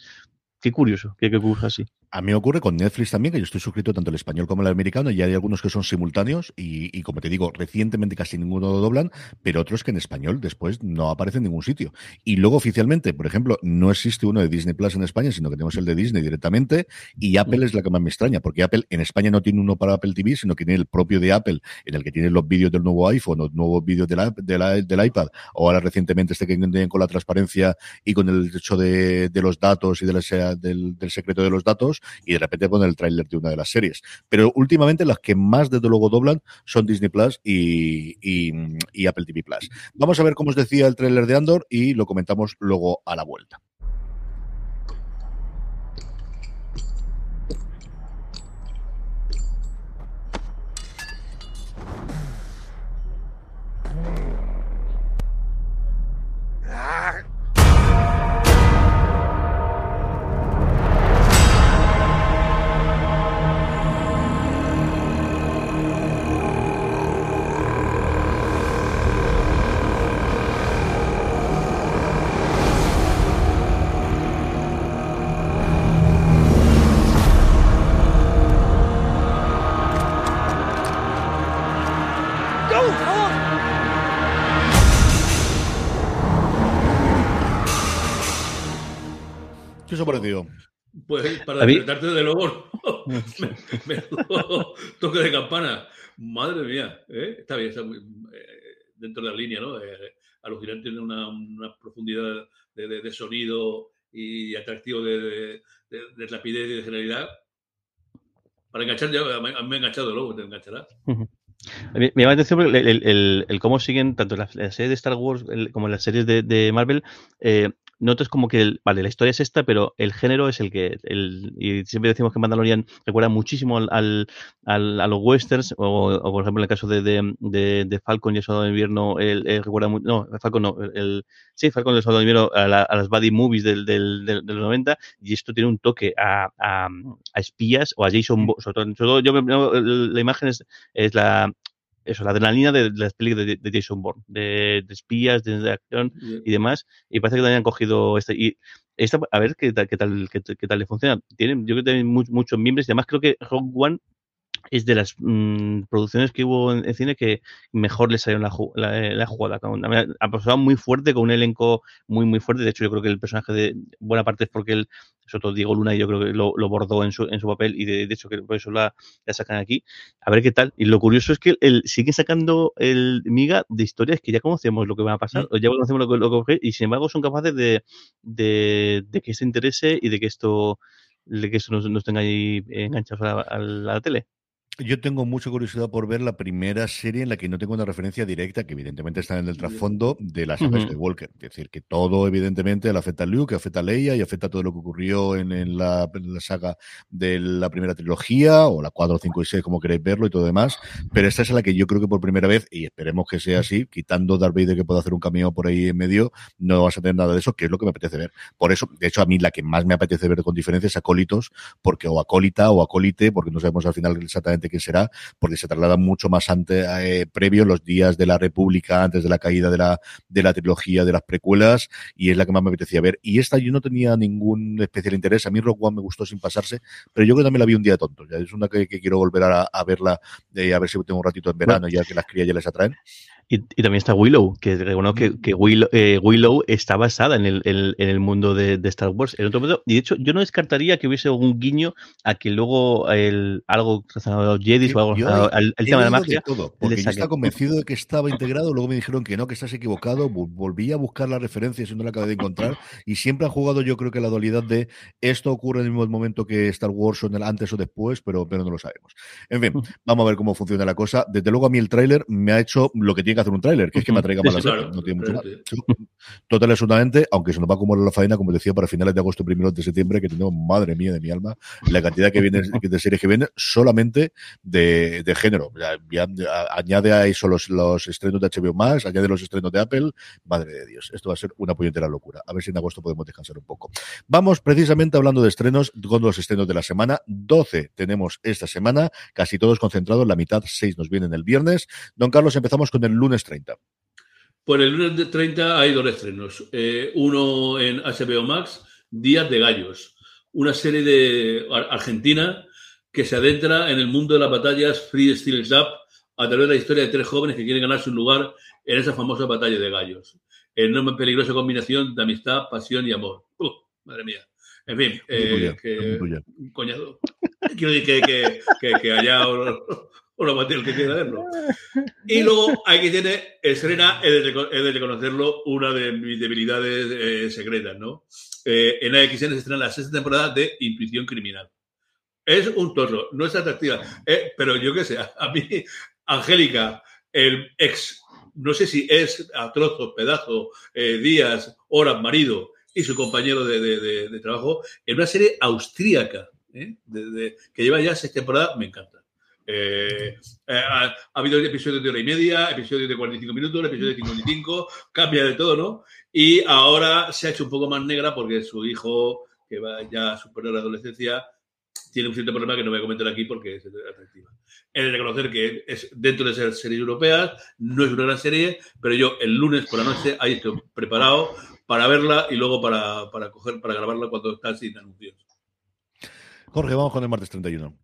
Qué curioso que, que ocurra así. A mí me ocurre con Netflix también, que yo estoy suscrito tanto el español como el americano, y hay algunos que son simultáneos, y, y, como te digo, recientemente casi ninguno lo doblan, pero otros que en español después no aparecen en ningún sitio. Y luego oficialmente, por ejemplo, no existe uno de Disney Plus en España, sino que tenemos el de Disney directamente, y Apple mm. es la que más me extraña, porque Apple en España no tiene uno para Apple TV, sino que tiene el propio de Apple, en el que tiene los vídeos del nuevo iPhone, los nuevos vídeos de la, de la, del iPad, o ahora recientemente este que tienen con la transparencia y con el hecho de, de los datos y de la, del, del secreto de los datos, y de repente ponen el tráiler de una de las series. Pero últimamente las que más desde luego doblan son Disney Plus y, y, y Apple TV Plus. Vamos a ver cómo os decía el tráiler de Andor y lo comentamos luego a la vuelta. ¿Qué os ha parecido? Pues para despertarte de luego, me, me, toque de campana. Madre mía, ¿eh? está bien, está muy, eh, dentro de la línea, ¿no? Eh, alucinante tiene una, una profundidad de, de, de, sonido y atractivo de, de, rapidez y de generalidad. Para enganchar, ya me, me he enganchado luego, te engancharás. Me llama la atención el, el, el, el, cómo siguen tanto la, la serie de Star Wars como las series de, de Marvel. Eh, notas como que, el, vale, la historia es esta, pero el género es el que, el, y siempre decimos que Mandalorian recuerda muchísimo al, al, al a los westerns, o, o, por ejemplo en el caso de, de, de, de Falcon y el Soldado de Invierno, él, él recuerda mucho, no, Falcon no, el, sí, Falcon y el Soldado de Invierno a, la, a las buddy movies del, del, del, de los 90, y esto tiene un toque a, a, a espías o a Jason sobre todo, yo, la imagen es, es la, eso, la adrenalina de, de las películas de, de, Jason Bourne, de, de espías, de, acción yeah. y demás. Y parece que también han cogido este. Y esta, a ver qué tal, qué tal, qué, qué tal le funciona. Tienen, yo creo que tienen muchos, muchos miembros y además creo que Rogue One es de las mmm, producciones que hubo en, en, cine que mejor le salió la, la, la jugada. Ha pasado muy fuerte, con un elenco muy, muy fuerte. De hecho, yo creo que el personaje de buena parte es porque él, sobre todo Diego Luna, yo creo que lo, lo bordó en su, en su papel y de, de, hecho que por eso la, la, sacan aquí. A ver qué tal. Y lo curioso es que él sigue sacando el miga de historias que ya conocemos lo que va a pasar, o ya conocemos lo que, lo que y sin embargo son capaces de, de, de que se interese y de que esto, de que esto nos, nos tenga ahí enganchados a la, a la tele. Yo tengo mucha curiosidad por ver la primera serie en la que no tengo una referencia directa, que evidentemente está en el trasfondo de la saga uh -huh. de Walker. Es decir, que todo evidentemente le afecta a Luke, afecta a Leia y afecta a todo lo que ocurrió en, en, la, en, la, saga de la primera trilogía, o la 4, 5 y 6, como queréis verlo y todo demás. Pero esta es la que yo creo que por primera vez, y esperemos que sea así, quitando Darth Vader que pueda hacer un cameo por ahí en medio, no vas a tener nada de eso, que es lo que me apetece ver. Por eso, de hecho, a mí la que más me apetece ver con diferencia es Acólitos, porque o Acólita o Acólite, porque no sabemos al final exactamente quién será, porque se traslada mucho más antes, eh, previo, los días de la República, antes de la caída de la, de la trilogía de las precuelas, y es la que más me apetecía ver. Y esta yo no tenía ningún especial interés. A mí Rock One me gustó sin pasarse, pero yo que también la vi un día tonto. Ya es una que, que quiero volver a, verla, eh, a ver si tengo un ratito en verano, ya que las crías ya les atraen. Y, y, también está Willow, que bueno, que, que Willow, eh, Willow, está basada en el, el, en el mundo de, de, Star Wars. En otro momento, y de hecho, yo no descartaría que hubiese algún guiño a que luego el, algo relacionado a los Jedi o algo relacionado al, al tema de la magia. De todo, porque yo estaba convencido de que estaba integrado, luego me dijeron que no, que estás equivocado. Volví a buscar la referencia y no la acabé de encontrar. Y siempre han jugado, yo creo que la dualidad de esto ocurre en el mismo momento que Star Wars o en el antes o después, pero, pero no lo sabemos. En fin, vamos a ver cómo funciona la cosa. Desde luego, a mí el tráiler me ha hecho lo que tiene tiene que hacer un tráiler, que es que me atraiga más la no tiene mucho más. Total, absolutamente, aunque se nos va como la faena, como decía, para finales de agosto, primeros de septiembre, que tenemos, madre mía de mi alma, la cantidad que viene de series que vienen solamente de, de género. añade a eso los, los estrenos de HBO más, añade los estrenos de Apple, madre de Dios, esto va a ser una puñetera locura. A ver si en agosto podemos descansar un poco. Vamos precisamente hablando de estrenos, con los estrenos de la semana. 12 tenemos esta semana, casi todos concentrados, la mitad, 6 nos vienen el viernes. Don Carlos, empezamos con el lunes 30. Pues el lunes 30 hay dos estrenos. Eh, uno en HBO Max, Días de Gallos, una serie de Argentina que se adentra en el mundo de las batallas Free Steel Up a través de la historia de tres jóvenes que quieren ganarse un lugar en esa famosa batalla de gallos. Enorme peligrosa combinación de amistad, pasión y amor. madre mía. En fin, eh, que, coñado. Quiero decir que, que, que, haya o el que quiera verlo. Y luego hay que tiene, estrena, he de, reconocerlo, una de mis debilidades eh, secretas, ¿no? Eh, en AXN se estrena la sexta temporada de Intuición Criminal. Es un torro, no es atractiva, eh, pero yo qué sé, a, mí, Angélica, el ex, no sé si es a trozos, pedazos, días, horas, marido y su compañero de, de, de trabajo, en una serie austríaca, que lleva ya seis temporadas, me encanta. Eh, eh, ha, habido episodios de hora y media, episodios de 45 minutos, episodios de 55, cambia de todo, ¿no? Y ahora se ha hecho un poco más negra porque su hijo, que va ya a superar la adolescencia, tiene un cierto problema que no voy a comentar aquí porque es atractiva. He de reconocer que es dentro de ser series europeas, no es una gran serie, pero yo el lunes por la noche ahí estoy preparado para verla y luego para, para coger, para grabarla cuando está sin anuncios. Jorge, vamos con el martes 31.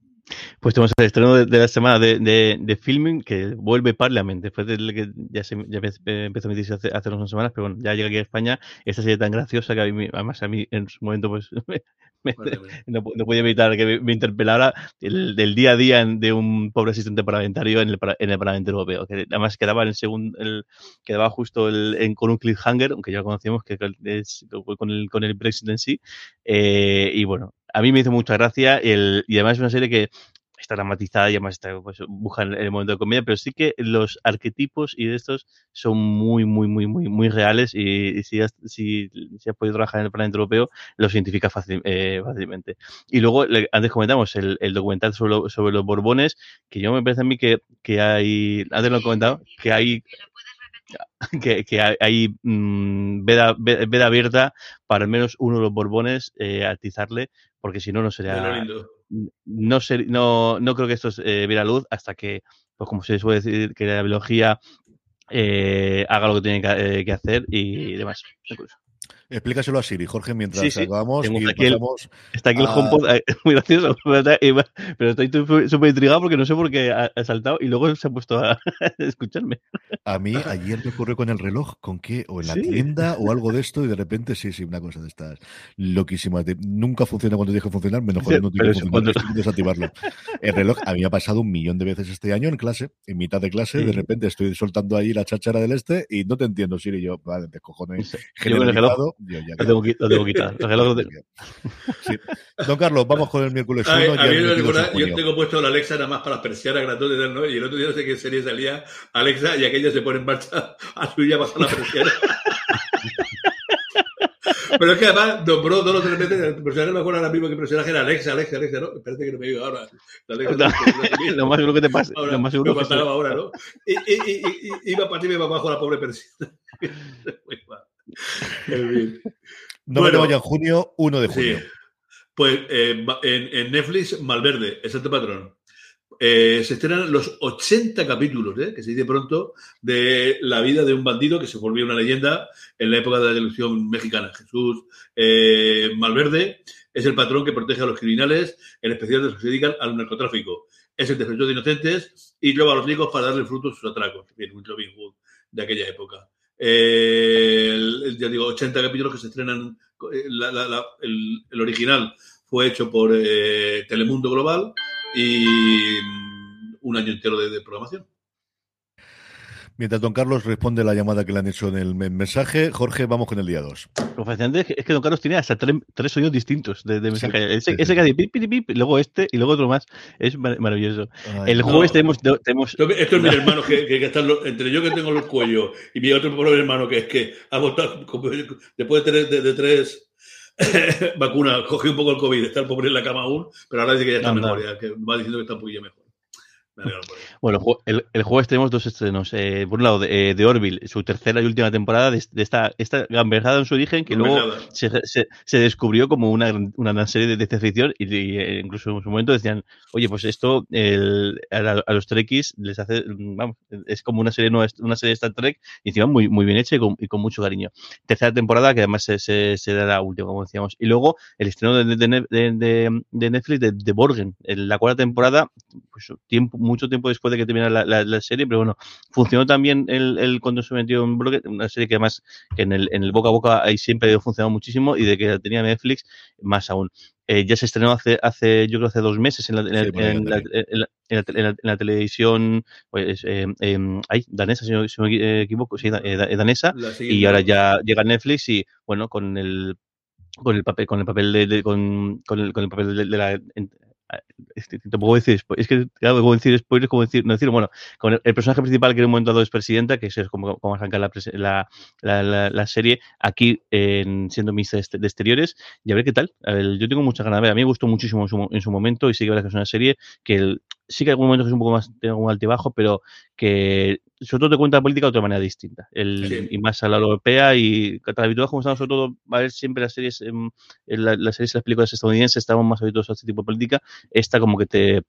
Pues tenemos el estreno de, la semana de, de, filming que vuelve Parliament, después de que ya, se, ya empezó a emitirse hace, hace unas semanas, pero bueno, ya llega aquí a España. Esta serie tan graciosa que a mí, además a mí en su momento pues no, no, podía evitar que me, interpelara el, del día a día de un pobre asistente parlamentario en el, en el Parlamento Europeo, que además quedaba en el segundo, el, quedaba justo el, en, con un cliffhanger, aunque ya lo conocíamos, que es con el, con el Brexit en sí. Eh, y bueno, a mí me hizo mucha gracia el, y además es una serie que está dramatizada y además está, pues, en el momento de comedia, pero sí que los arquetipos y de estos son muy, muy, muy, muy, muy reales y, si, has, si, has podido trabajar en el Parlamento Europeo, lo identifica eh, fácilmente. Y luego, antes comentamos el, el documental sobre, sobre, los Borbones, que yo me parece a mí que, que hay, antes lo he comentado, que hay que, que hay mmm, veda, veda, abierta para al menos uno de los Borbones eh, atizarle, porque si no, no sería. No, ser, no, no creo que esto eh, viera luz hasta que, pues como se suele decir, que la biología eh, haga lo que tiene que, eh, que hacer y demás. Incluso. Explícaselo a Siri, Jorge, mientras sí, sí. acabamos. Y aquí el, está aquí el HomePod, eh, muy gracioso, pero estoy súper intrigado porque no sé por qué ha, saltado y luego se ha puesto a, escucharme. A mí ayer me ocurrió con el reloj, con qué, o en la tienda o algo de esto, y de repente sí, sí, una cosa de estas loquísimas. nunca funciona cuando dije funcionar, menos joder, no tiene que funcionar, desactivarlo. El reloj a mí me ha pasado un millón de veces este año en clase, en mitad de clase, de repente estoy soltando ahí la cháchara del este y no te entiendo, Siri, yo, vale, te cojones. Generalizado, yo ya lo tengo, lo tengo quitado. Lo tengo... sí. Don Carlos, vamos con el miércoles 1. A, a mí yo tengo puesto la Alexa nada más para las persianas gratuitas, ¿no? Y el otro día no sé qué serie salía Alexa y aquella se pone en marcha a subir y a bajar la persiana. Pero es que además nombró dos o tres veces, el personaje me acuerdo ahora mismo que el personaje era Alexa, Alexa, Alexa, ¿no? Parece que no me digo ahora. La Alexa, no, no, lo más seguro que te pase. Ahora, lo más seguro me pasaba ahora, ¿no? Y, y, y, y, iba para ti y iba abajo la pobre persiana. No bueno, me vaya en junio, 1 de junio. Sí. Pues eh, en, en, Netflix, Malverde, exacto patrón. Eh, se estrenan los 80 capítulos, ¿eh? que se dice pronto, de la vida de un bandido que se volvió una leyenda en la época de la televisión mexicana. Jesús eh, Malverde es el patrón que protege a los criminales, en especial de los que se dedican al narcotráfico. Es el defensor de inocentes y lleva a los ricos para darle frutos a sus atracos. Bien, un Robin Hood de aquella época. El, ya digo, 80 capítulos que se estrenan. eh, La, la, la, el, el, original fue hecho por eh, Telemundo Global y un año entero de programación. Mientras don Carlos responde la llamada que le han hecho en el mensaje, Jorge, vamos con el día 2. Lo fascinante es que don Carlos tiene hasta tres, tres sonidos distintos de, mensaje. ese, que hace pip, pip, pip, luego este y luego otro más. Es maravilloso. el jueves tenemos, tenemos, Esto es mi hermano que, que, está entre yo que tengo los cuellos y mi otro pobre hermano que es que ha votado después de, tres, de, tres vacunas, coge un poco el COVID, está el pobre en la cama aún, pero ahora dice que ya está mejor, que va diciendo que está un poquillo mejor. Bueno, el, el, jueves tenemos dos estrenos. Eh, por un lado, de, eh, de, Orville, su tercera y última temporada de, esta, esta gamberjada en su origen, que luego se, se, descubrió como una, una serie de, ciencia ficción y, eh, incluso en su momento decían, oye, pues esto el, a, los Trekkies les hace, vamos, es como una serie nueva, una serie de Star Trek y encima muy, muy bien hecha y con, y con mucho cariño. Tercera temporada que además se, se, da la última, como decíamos. Y luego el estreno de, de Netflix de, Borgen, en la cuarta temporada, pues tiempo mucho tiempo después de que terminara la, serie, pero bueno, funcionó también el, el cuando se metió en blog, una serie que además que en el, en el boca a boca ahí siempre ha funcionado muchísimo y de que tenía Netflix, más aún. Eh, ya se estrenó hace, hace, yo creo, hace dos meses en la, la, televisión pues, eh, em, danesa, si no, me equivoco, sí, eh, danesa, y ahora ya llega Netflix y, bueno, con el con el papel con el papel de, con, con, el, con el papel de, de la puedo decir, es que, claro, como decir spoilers, como decir, no decir, bueno, con el, personaje principal que en un momento dado es presidenta, que es como, como arranca la, la, la, serie, aquí en, siendo ministra de exteriores, y a ver qué tal. yo tengo muchas ganas de ver, a mí me gustó muchísimo en su, en su momento, y sí que es una serie que sí que hay algún momento es un poco más, tiene algún altibajo, pero que sobre todo te cuenta la política de otra manera distinta. El, Y más a la europea y tan habituados como estamos sobre todo a ver siempre las series, en, las series y las películas estadounidenses, estamos más habituados a este tipo de política. Esta como que te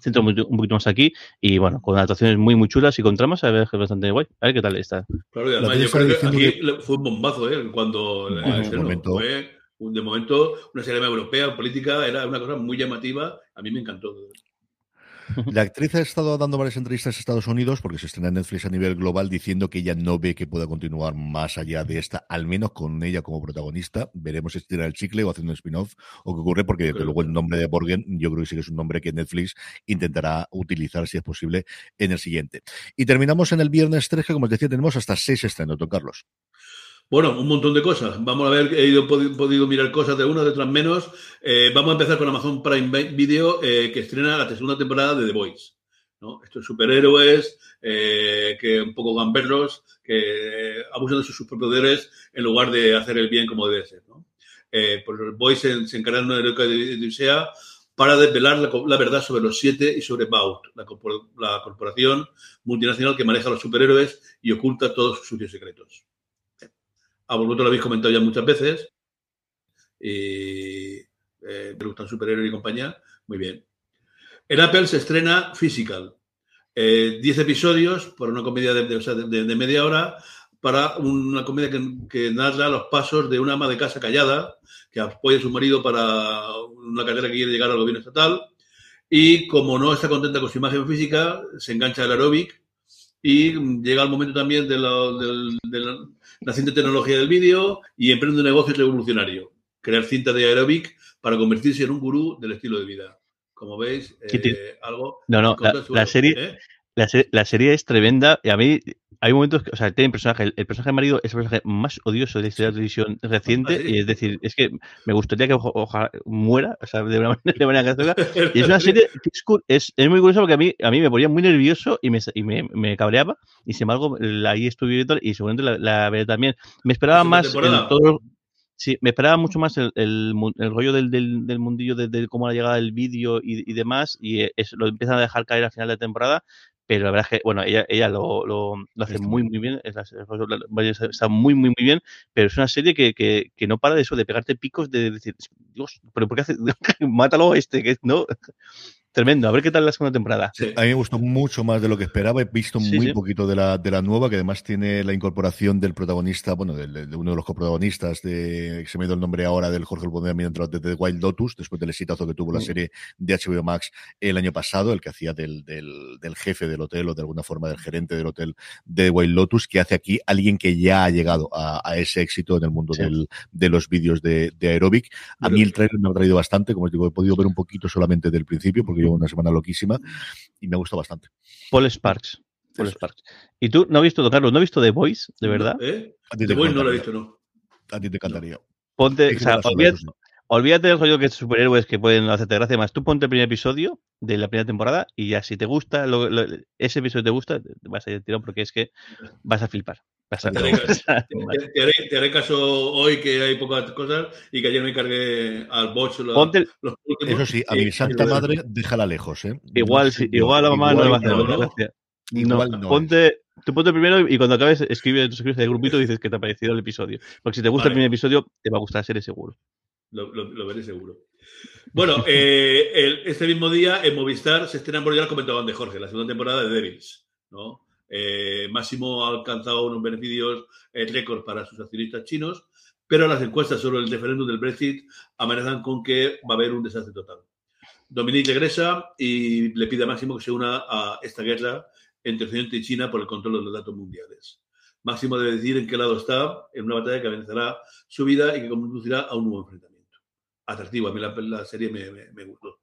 centra un, poquito más aquí y bueno, con adaptaciones muy muy chulas y con tramas a ver es bastante guay. A ver qué tal está. Claro, y además yo creo que aquí fue un bombazo, ¿eh? Cuando momento... fue de momento una serie europea, política, era una cosa muy llamativa. A mí me encantó. La actriz ha estado dando varias entrevistas a Estados Unidos porque se estrena en Netflix a nivel global diciendo que ella no ve que pueda continuar más allá de esta, al menos con ella como protagonista. Veremos si tira el chicle o haciendo un spin-off o qué ocurre porque luego el nombre de Borgen yo creo que sí que es un nombre que Netflix intentará utilizar si es posible en el siguiente. Y terminamos en el viernes 3 que como os decía tenemos hasta seis estrenos, don Carlos. Bueno, un montón de cosas. Vamos a ver, he ido, podido mirar cosas de una, de otras menos. Eh, vamos a empezar con Amazon Prime Video, eh, que estrena la segunda temporada de The Voice. ¿no? Estos superhéroes, eh, que un poco gamberros, que abusan de sus superpoderes en lugar de hacer el bien como debe ser. ¿no? pues The Voice se, encarga de una heroica de Odisea para desvelar la, verdad sobre los siete y sobre Baut, la, la corporación multinacional que maneja los superhéroes y oculta todos sus sucios secretos. A vosotros lo habéis comentado ya muchas veces. Y eh, gustan superhéroes y compañía. Muy bien. En Apple se estrena Physical. Eh, diez episodios por una comedia de, media hora para una comedia que, narra los pasos de una ama de casa callada que apoya a su marido para una carrera que quiere llegar al gobierno estatal y como no está contenta con su imagen física, se engancha al aeróbic y llega el momento también de, la, naciente tecnología del vídeo y emprende un negocio revolucionario, crear cinta de aeróbic para convertirse en un gurú del estilo de vida. Como veis, eh, algo... No, no, la, serie, ¿eh? la, la, serie es tremenda y a mí hay momentos que, o sea, tiene personaje, el, personaje de marido es el personaje más odioso de la historia de la televisión reciente, y es decir, es que me gustaría que ojalá muera, o sea, de una manera, de manera Y es una serie que es, es, muy curiosa porque a mí, a mí me ponía muy nervioso y me, y me, me cabreaba, y sin embargo, ahí estuve viendo y seguramente la, la veré también. Me esperaba más en todo, Sí, me esperaba mucho más el, el, el rollo del, del, del, mundillo de, de cómo la llegada del vídeo y, y, demás, y es, lo empiezan a dejar caer al final de temporada, pero la verdad es que, bueno, ella, ella lo, lo, lo hace muy, muy bien, está muy, muy, muy bien, pero es una serie que, que, que, no para de eso, de pegarte picos, de decir, Dios, pero ¿por qué hace? Mátalo este, que no. Tremendo, a ver qué tal la segunda temporada. A mí me gustó mucho más de lo que esperaba. He visto muy poquito de la, de la nueva, que además tiene la incorporación del protagonista, bueno, de, de uno de los coprotagonistas, de, que se me ha ido el nombre ahora, del Jorge Bonilla de The Wild Lotus, después del exitazo que tuvo la serie de HBO Max el año pasado, el que hacía del, del, del, jefe del hotel o de alguna forma del gerente del hotel de Wild Lotus, que hace aquí alguien que ya ha llegado a, a ese éxito en el mundo del, de los vídeos de, de Aerobic. A mí el trailer me ha traído bastante, como os digo, he podido ver un poquito solamente del principio, porque una semana loquísima y me gustó bastante. Paul Sparks. Paul Sparks. ¿Y tú no has visto, Carlos, no has visto The Voice, de verdad? ¿Eh? The Voice no lo he visto, no. A ti te encantaría. Ponte, o sea, olvídate, del rollo que es superhéroes que pueden hacerte gracia más. Tú ponte el primer episodio de la primera temporada y ya si te gusta, ese episodio te gusta, vas a ir tirón porque es que vas a flipar. te, haré, caso hoy que hay pocas cosas y que ayer me cargué al bot los, Eso sí, a mi santa madre déjala lejos, ¿eh? Igual, igual la mamá no le va a hacer no. gracia. Igual no, ponte, tú ponte primero y cuando acabes escribe, tu de grupito y dices que te ha parecido el episodio. Porque si te gusta el primer episodio, te va a gustar, seré seguro. Lo, veré seguro. Bueno, eh, este mismo día en Movistar se estrena, por ya lo comentaban de Jorge, la segunda temporada de Devils, ¿no? Eh, Máximo ha alcanzado unos beneficios eh, récord para sus accionistas chinos, pero las encuestas sobre el referéndum del Brexit amenazan con que va a haber un desastre total. Dominique regresa y le pide a Máximo que se una a esta guerra entre Occidente y China por el control de los datos mundiales. Máximo debe decir en qué lado está en una batalla que amenazará su vida y que conducirá a un nuevo enfrentamiento. Atractivo, a mí la, serie me gustó.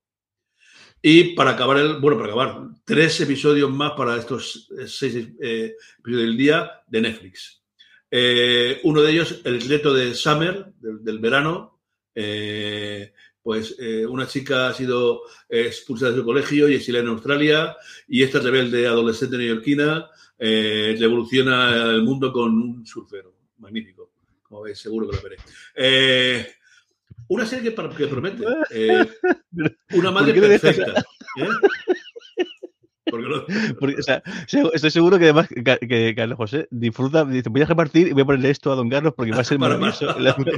Y para acabar, el, bueno, para acabar, tres episodios más para estos eh, seis eh, episodios del día de Netflix. Eh, uno de ellos, el reto de Summer, del, verano. pues una chica ha sido expulsada de su colegio y exiliada en Australia y esta rebelde adolescente neoyorquina revoluciona el mundo con un surfero. Magnífico. Como veis, seguro que lo veré. Una serie que, que promete. Eh, una madre perfecta. ¿eh? Porque, o sea, estoy seguro que además que, Carlos José disfruta, dice, voy a repartir y voy a ponerle esto a don Carlos porque va a ser maravilloso.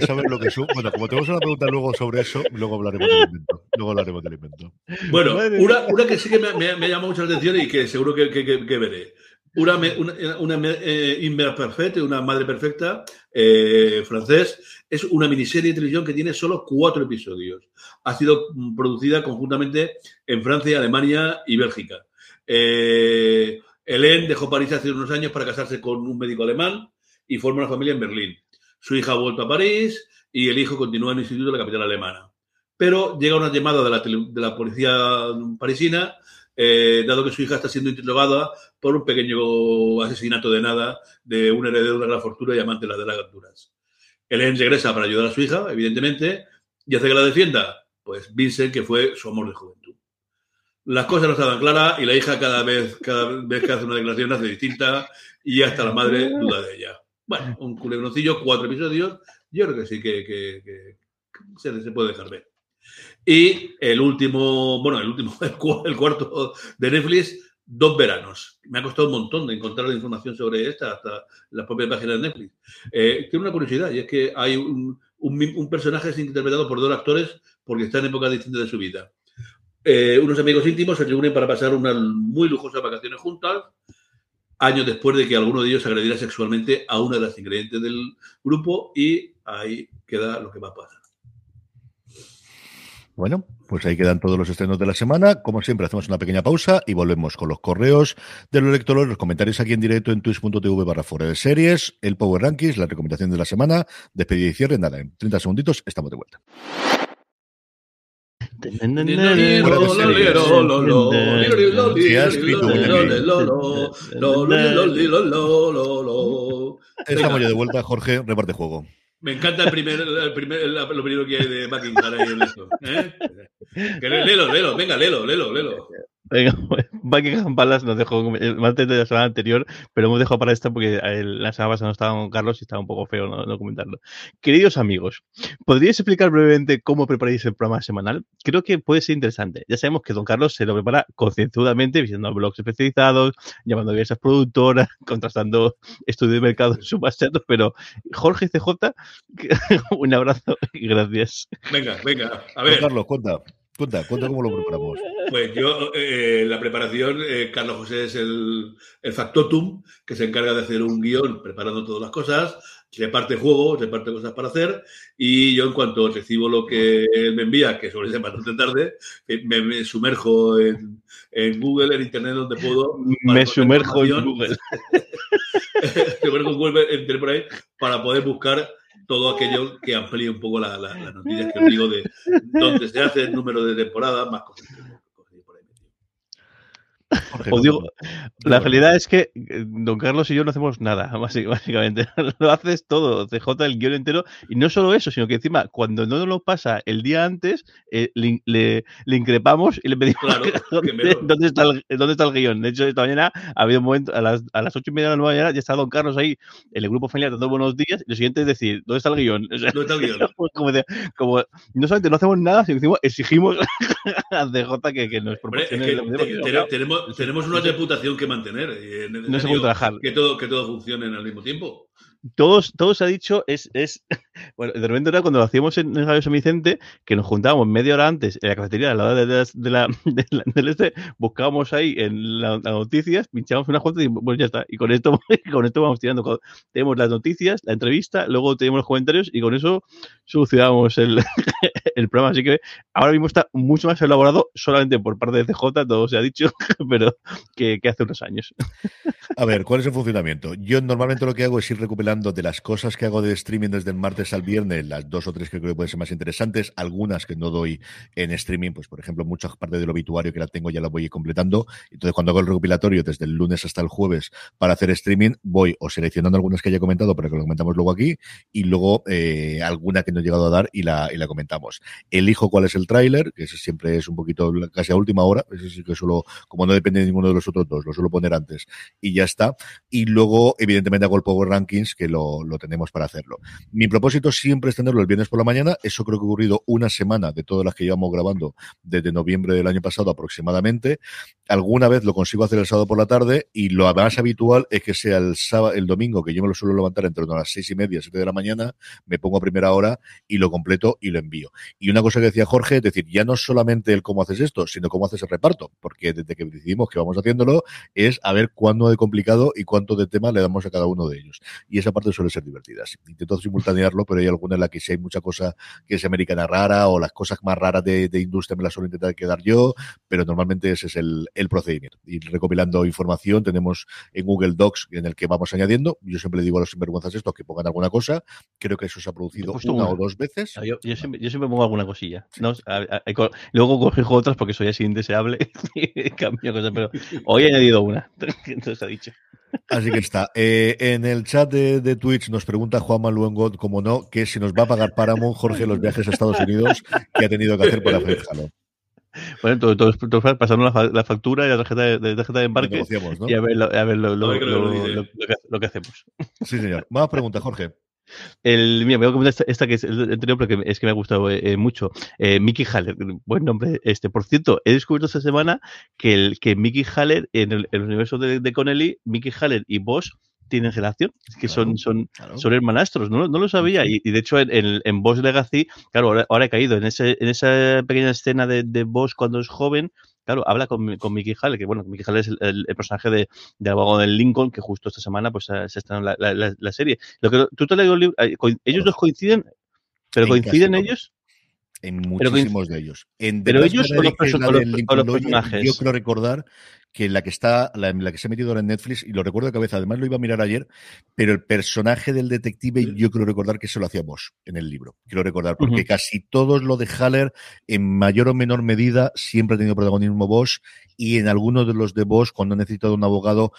sabes lo que es? Bueno, como tenemos una pregunta luego sobre eso, luego hablaremos del invento. Luego hablaremos del invento. Bueno, una, una que sí que me, me, me, llama mucho la atención y que seguro que, que, que veré. Una, una, una eh, perfecta, una madre perfecta, eh, francés, es una miniserie de televisión que tiene solo cuatro episodios. Ha sido producida conjuntamente en Francia, Alemania y Bélgica. Eh, Hélène dejó París hace unos años para casarse con un médico alemán y forma una familia en Berlín. Su hija ha vuelto a París y el hijo continúa en el instituto de la capital alemana. Pero llega una llamada de la, de la policía parisina eh, dado que su hija está siendo interrogada por un pequeño asesinato de nada de un heredero de la fortuna y amante de las capturas. Helen regresa para ayudar a su hija, evidentemente, y hace que la defienda. Pues Vincent, que fue su amor de juventud. Las cosas no estaban claras y la hija cada vez, cada vez que hace una declaración hace distinta y hasta la madre duda de ella. Bueno, un culebroncillo, cuatro episodios, yo creo que sí que, se, se puede dejar ver. Y el último, bueno, el último, el cuarto de Netflix, Dos Veranos. Me ha costado un montón de encontrar la información sobre esta, hasta las propias páginas de Netflix. Eh, tiene una curiosidad, y es que hay un, un, personaje interpretado por dos actores porque está en épocas distintas de su vida. Eh, unos amigos íntimos se reúnen para pasar unas muy lujosas vacaciones juntas, años después de que alguno de ellos agrediera sexualmente a una de las ingredientes del grupo, y ahí queda lo que va a pasar. Bueno, pues ahí quedan todos los estrenos de la semana. Como siempre, hacemos una pequeña pausa y volvemos con los correos de los lectores, los comentarios aquí en directo en twitch.tv barra fuera de series, el Power Rankings, la recomendación de la semana, despedida y cierre. Nada, en 30 segunditos estamos de vuelta. Estamos ya de vuelta, Jorge, reparte juego. Me encanta el primer, el primer, lo primero que hay de McIntyre ahí en esto. ¿eh? Que lelo, lelo, venga, lelo, lelo, lelo. Venga, Buckingham Palace nos dejó más de la semana anterior, pero hemos dejado para esta porque la semana pasada no estaba con Carlos y estaba un poco feo no, comentarlo. Queridos amigos, ¿podríais explicar brevemente cómo preparáis el programa semanal? Creo que puede ser interesante. Ya sabemos que don Carlos se lo prepara concienzudamente, visitando blogs especializados, llamando a diversas productoras, contrastando estudios de mercado en su base pero Jorge CJ, un abrazo y gracias. Venga, venga, a ver. Carlos, cuenta. Cuenta, cuenta cómo lo preparamos. Pues yo, eh, la preparación, eh, Carlos José es el, el, factotum que se encarga de hacer un guion preparando todas las cosas, reparte juegos, reparte cosas para hacer, y yo en cuanto recibo lo que él me envía, que suele ser bastante tarde, eh, me, sumerjo en, en, Google, en Internet, donde puedo. Me sumerjo en Google. me sumerjo en Google, por ahí, para poder buscar todo aquello que amplíe un poco las la, noticias que os digo de dónde se hace el número de temporadas, más. La realidad es que eh, don Carlos y yo no hacemos nada, básicamente. Lo haces todo, CJ el guion entero. Y no solo eso, sino que encima, cuando no nos lo pasa el día antes, eh, le, le, increpamos y le pedimos dónde, está el, dónde está el guion. De hecho, esta mañana ha habido un momento, a las, a las ocho y media de la mañana, ya está don Carlos ahí en el grupo familiar dando buenos días. Y lo siguiente es decir, ¿dónde está el guion? ¿Dónde está el guion? como, como, no solamente no hacemos nada, sino que exigimos a DJ que, que nos proporcione. tenemos, tenemos una reputación que mantener. Eh, no se puede trabajar. Que todo, que todo funcione al mismo tiempo todos, todos ha dicho, es, es, bueno, de repente era cuando lo hacíamos en Radio San Vicente, que nos juntábamos media hora antes en la cafetería al lado de, de, la, del este, buscábamos ahí en las noticias, pinchábamos una cuantas y bueno, ya está. Y con esto, con esto vamos tirando. Tenemos las noticias, la entrevista, luego tenemos los comentarios y con eso solucionamos el, el programa. Así que ahora mismo está mucho más elaborado solamente por parte de CJ, todo se ha dicho, pero que, que hace unos años. A ver, ¿cuál es el funcionamiento? Yo normalmente lo que hago es ir recuperando de las cosas que hago de streaming desde el martes al viernes, las dos o tres que creo que pueden ser más interesantes, algunas que no doy en streaming, pues por ejemplo, muchas partes del obituario que la tengo ya la voy completando. Entonces, cuando hago el recopilatorio desde el lunes hasta el jueves para hacer streaming, voy o seleccionando algunas que haya comentado para que lo comentamos luego aquí y luego eh, alguna que no he llegado a dar y la, y la comentamos. Elijo cuál es el tráiler, que ese siempre es un poquito casi a última hora, ese sí que solo, como no depende de ninguno de los otros dos, lo suelo poner antes y ya está. Y luego, evidentemente, hago el Power Rankings, que lo, tenemos para hacerlo. Mi propósito siempre es tenerlo el viernes por la mañana. Eso creo que ha ocurrido una semana de todas las que llevamos grabando desde noviembre del año pasado aproximadamente. Alguna vez lo consigo hacer el sábado por la tarde y lo más habitual es que sea el sábado, el domingo, que yo me lo suelo levantar entre las seis y media, siete de la mañana, me pongo a primera hora y lo completo y lo envío. Y una cosa que decía Jorge, es decir, ya no solamente el cómo haces esto, sino cómo haces el reparto, porque desde que decidimos que vamos haciéndolo es a ver cuándo de complicado y cuánto de tema le damos a cada uno de ellos. Y esa parte suele ser divertida. Intento simultanearlo, pero hay alguna en la que si hay mucha cosa que es americana rara o las cosas más raras de, industria me las suelo intentar quedar yo, pero normalmente ese es el, procedimiento. Y recopilando información, tenemos en Google Docs en el que vamos añadiendo. Yo siempre le digo a los sinvergüenzas estos que pongan alguna cosa. Creo que eso se ha producido una, o dos veces. Yo, siempre, pongo alguna cosilla. luego corrijo otras porque soy así indeseable cambio cosas, pero hoy he añadido una. Entonces ha dicho. Así que está. Eh, en el chat de, Twitch nos pregunta Juan Manuel como no, que si nos va a pagar Paramount Jorge los viajes a Estados Unidos que ha tenido que hacer para hacer Bueno, todos, todos, pasando la, factura y la tarjeta de, tarjeta de embarque y a ver, a ver lo, lo, que, hacemos. Sí, señor. Más pregunta, Jorge. El, mira, voy a comentar esta, que es el anterior porque es que me ha gustado eh, eh, mucho. Eh, Mickey Haller, buen nombre. Este, por cierto, he descubierto esta semana que, el, que Mickey Haller, en el, universo de, de, Connelly, Mickey Haller y Boss tienen relación, es que son, son, son hermanastros, no, no lo sabía. Y, de hecho, en, en, Boss Legacy, claro, ahora, he caído en, ese, en esa pequeña escena de, de Boss cuando es joven, claro, habla con, con Mickey Hall, que bueno, Mickey Hall es el, personaje de, de abogado del Lincoln, que justo esta semana pues se estrenó la, la, la, serie. Lo que tú te lees ellos dos coinciden, pero coinciden ellos. En muchísimos de ellos. En pero ellos o los, personajes. Yo creo recordar que la que está, la, la, que se ha metido ahora en Netflix, y lo recuerdo de cabeza, además lo iba a mirar ayer, pero el personaje del detective, yo creo recordar que se lo hacía Bosch en el libro. Quiero recordar, porque casi todos lo de Haller, en mayor o menor medida, siempre ha tenido protagonismo Bosch, y en algunos de los de Bosch, cuando ha necesitado un abogado,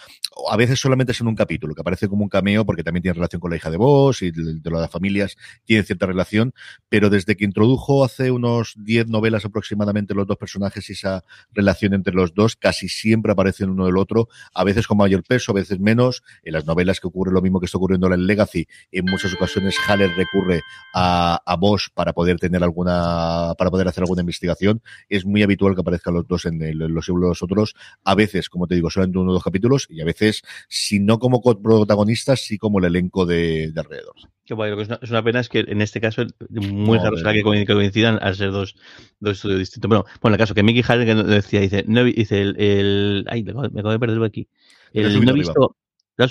a veces solamente es en un capítulo, que aparece como un cameo, porque también tiene relación con la hija de Bosch y de, de las familias tiene cierta relación, pero desde que introdujo hace unos 10 novelas aproximadamente los dos personajes y esa relación entre los dos, casi siempre aparecen uno del otro, a veces con mayor peso, a veces menos. En las novelas que ocurre lo mismo que está ocurriendo en Legacy, en muchas ocasiones Haller recurre a, a Bosch para poder tener alguna, para poder hacer alguna investigación. Es muy habitual que aparezcan los dos en, el, los los otros, a veces, como te digo, solamente uno o dos capítulos, y a veces, si no como protagonistas, sí como el elenco de, de alrededor. Que bueno, lo que es una, pena es que en este caso muy raro será que coincidan al ser dos, dos estudios distintos. Bueno, bueno, el caso que Mickey que decía, dice, no, dice el, el ay, me acabo de perderlo aquí. El, no he visto,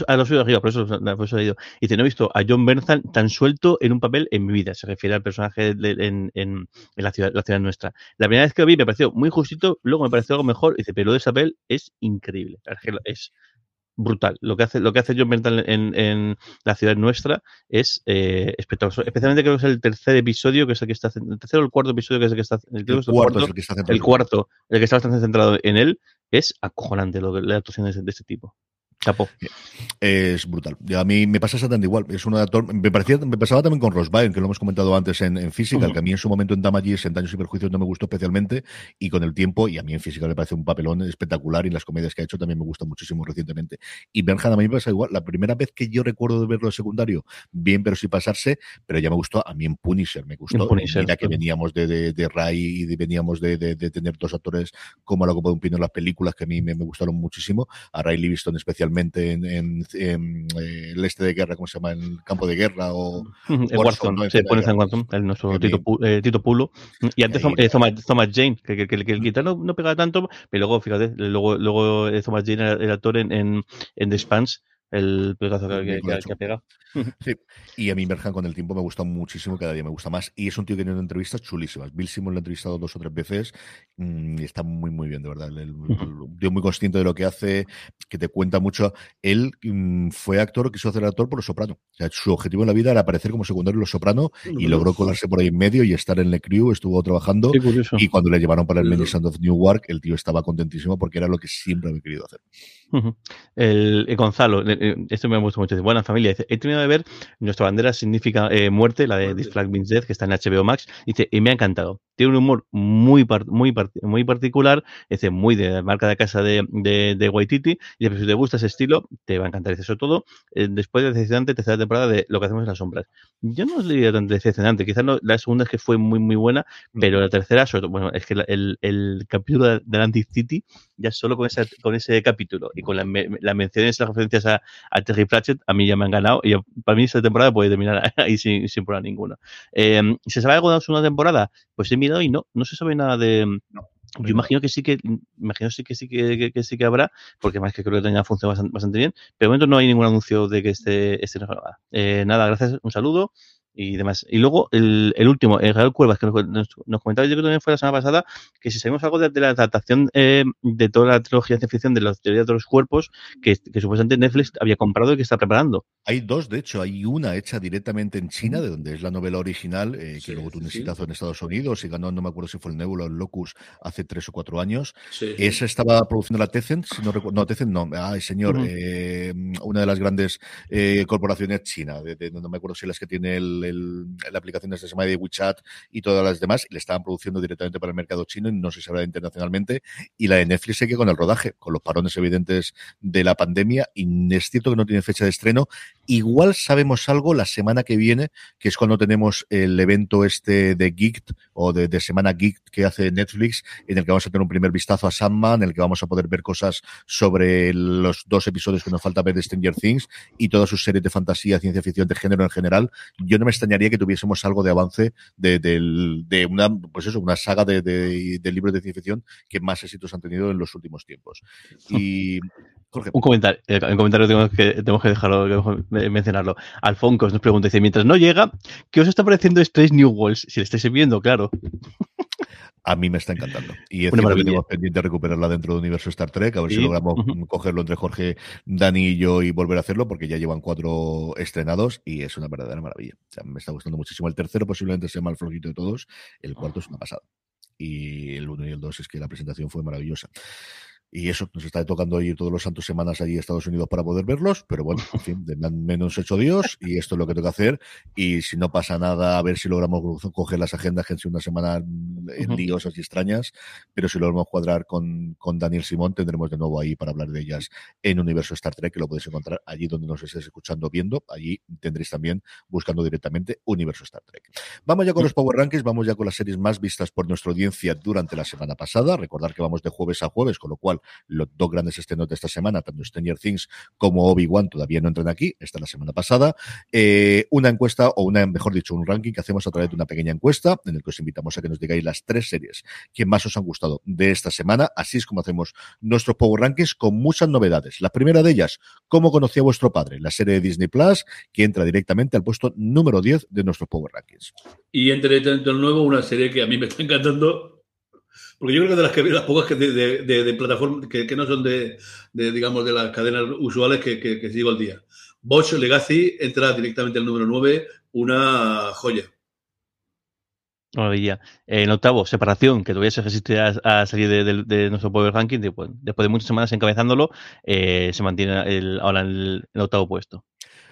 a lo suyo arriba, por eso, por eso he ido. Dice, no he visto a John Bernthal tan suelto en un papel en mi vida. Se refiere al personaje de, en, en, en, la, ciudad, la ciudad nuestra. La primera vez que lo vi me pareció muy justito, luego me pareció algo mejor. Dice, pero de ese papel es increíble. Es brutal. Lo que hace, lo que hace John Berntal en, la ciudad nuestra es eh, espectacular. Especialmente creo que es el tercer episodio, que es el que está el tercero o el cuarto episodio que es el que está el, el, cuarto, el, que está el cuarto, el que está bastante centrado en él, es acojonante lo que la actuación de, de este tipo. Chapo. Es brutal. A mí me pasa exactamente igual. Es un actor. Me, parecía, me pasaba también con Ross Byrne, que lo hemos comentado antes en, en Física, que a mí en su momento en Damages, en Daños y Perjuicios, no me gustó especialmente. Y con el tiempo, y a mí en Física me parece un papelón espectacular. Y las comedias que ha hecho también me gustan muchísimo recientemente. Y Bernhard a mí me pasa igual. La primera vez que yo recuerdo de verlo secundario, bien, pero sin pasarse. Pero ya me gustó. A mí en Punisher me gustó. Punisher, Mira que veníamos de, de, de Ray y veníamos de, de, tener dos actores como a la Copa de un Pino en las películas que a mí me, me gustaron muchísimo. A Ray Livingston especialmente en, en en, eh, el este de guerra, ¿cómo se llama? En el campo de guerra o... El Warzone, se pone en Warzone, el nuestro Tito, eh, Tito, Pulo. Y antes eh, Thomas, Thomas, Jane, que, que, que, el guitarra no, no, pegaba tanto, pero luego, fíjate, luego, luego Thomas Jane era el actor en, en, en The Spans, el pelotazo que, que, ha pegado. Sí. Y a mí Berhan con el tiempo me gusta muchísimo, cada día me gusta más. Y es un tío que tiene entrevistas chulísimas. Bill Simon lo ha entrevistado dos o tres veces mm, y está muy, muy bien, de verdad. El, tío muy consciente de lo que hace, que te cuenta mucho. Él mm, fue actor, quiso hacer actor por Los Soprano. O sea, su objetivo en la vida era aparecer como secundario en Los Soprano y logró colarse por ahí en medio y estar en el crew, estuvo trabajando. y cuando le llevaron para el Sound of Newark, el tío estaba contentísimo porque era lo que siempre había querido hacer. El, Gonzalo, esto me gusta mucho. Buena familia. He terminado de ver Nuestra bandera significa eh, muerte, la de This Flag Means Death, que está en HBO Max. Dice, y me ha encantado. Tiene un humor muy, muy, muy particular, dice, muy de marca de casa de, de, de Waititi. Y si te gusta ese estilo, te va a encantar. Dice, sobre todo, eh, después de decepcionante tercera temporada de Lo que hacemos en las sombras. Yo no os diría tan decepcionante. Quizás no, la segunda es que fue muy, muy buena, pero la tercera, sobre todo, bueno, es que el, el capítulo de Atlantic City, ya solo con, esa, con ese capítulo y con las la menciones y las referencias a, a Terry Pratchett, a mí ya me han ganado. Y para mí esta temporada puede terminar ahí sin, sin problema ninguno. Eh, ¿Se sabe algo de la segunda temporada? Pues he mirado y no, no se sabe nada de... yo imagino que sí que, imagino sí que sí que, que, sí que habrá, porque más que creo que tenga funcionado bastante, bien, pero de momento no hay ningún anuncio de que esté, esté eh, nada, gracias, un saludo y demás. Y luego el, el último, el Real Cuevas, que nos, nos, comentaba, yo creo que también fue la semana pasada, que si sabemos algo de, de la adaptación eh, de toda la trilogía de ficción de la teoría de los cuerpos, que, que, supuestamente Netflix había comprado y que está preparando. Hay dos, de hecho, hay una hecha directamente en China, de donde es la novela original, eh, que sí, luego tuvo un exitazo sí. en Estados Unidos y ganó, no me acuerdo si fue el Nebula o el Locus hace tres o cuatro años. Sí, Esa estaba produciendo la Tencent, si no recuerdo, no, Tencent no, ay señor, uh -huh. eh, una de las grandes eh, corporaciones china, de, de, no me acuerdo si las que tiene el, la aplicaciones de Smile de WeChat y todas las demás, le estaban produciendo directamente para el mercado chino y no sé si internacionalmente. Y la de Netflix sigue con el rodaje, con los parones evidentes de la pandemia, y es cierto que no tiene fecha de estreno. Igual sabemos algo la semana que viene, que es cuando tenemos el evento este de Geek o de, de Semana Geek que hace Netflix, en el que vamos a tener un primer vistazo a Sandman, en el que vamos a poder ver cosas sobre los dos episodios que nos falta ver de Stranger Things y todas sus series de fantasía, ciencia ficción, de género en general. Yo no me extrañaría que tuviésemos algo de avance de, de, de una, pues eso, una saga de, de, libros de ciencia ficción que más éxitos han tenido en los últimos tiempos. Y Jorge. Un comentario, un eh, comentario tenemos que, tenemos que dejarlo, que mencionarlo. Alfoncos nos pregunta, dice, mientras no llega, ¿qué os está pareciendo Space New Worlds? Si le estáis viendo, claro. A mí me está encantando. Y es que tenemos pendiente de recuperarla dentro del universo Star Trek, a ver ¿Sí? si logramos uh -huh. cogerlo entre Jorge, Dani y yo y volver a hacerlo, porque ya llevan cuatro estrenados y es una verdadera maravilla. O sea, me está gustando muchísimo. El tercero posiblemente sea más flojito de todos, el cuarto es una pasada. Y el uno y el dos es que la presentación fue maravillosa. Y eso, nos está tocando ir todos los santos semanas allí a Estados Unidos para poder verlos, pero bueno, en fin, de menos hecho Dios, y esto es lo que toca hacer. Y si no pasa nada, a ver si logramos coger las agendas, que una semana en liosas y extrañas, pero si logramos cuadrar con, con Daniel Simón, tendremos de nuevo ahí para hablar de ellas en Universo Star Trek, que lo podéis encontrar allí donde nos estés escuchando, viendo. Allí tendréis también buscando directamente Universo Star Trek. Vamos ya con los Power Rankings, vamos ya con las series más vistas por nuestra audiencia durante la semana pasada. Recordar que vamos de jueves a jueves, con lo cual los dos grandes estrenos de esta semana, tanto Stranger Things como Obi-Wan, todavía no entran aquí, esta la semana pasada. Eh, una encuesta, o una, mejor dicho, un ranking que hacemos a través de una pequeña encuesta, en el que os invitamos a que nos digáis las tres series que más os han gustado de esta semana. Así es como hacemos nuestros Power Rankings con muchas novedades. La primera de ellas, ¿cómo conocía vuestro padre? La serie de Disney Plus, que entra directamente al puesto número 10 de nuestros Power Rankings. Y entra directamente al nuevo, una serie que a mí me está encantando Porque yo creo que de las, pocas que de, de, plataformas que, no son de, digamos, de las cadenas usuales que, que, sigo al día. Bosch Legacy entra directamente al número 9, una joya. Maravilla. En octavo, separación, que todavía se resiste a, salir de, nuestro Power Ranking. Después, después de muchas semanas encabezándolo, eh, se mantiene ahora en el, octavo puesto.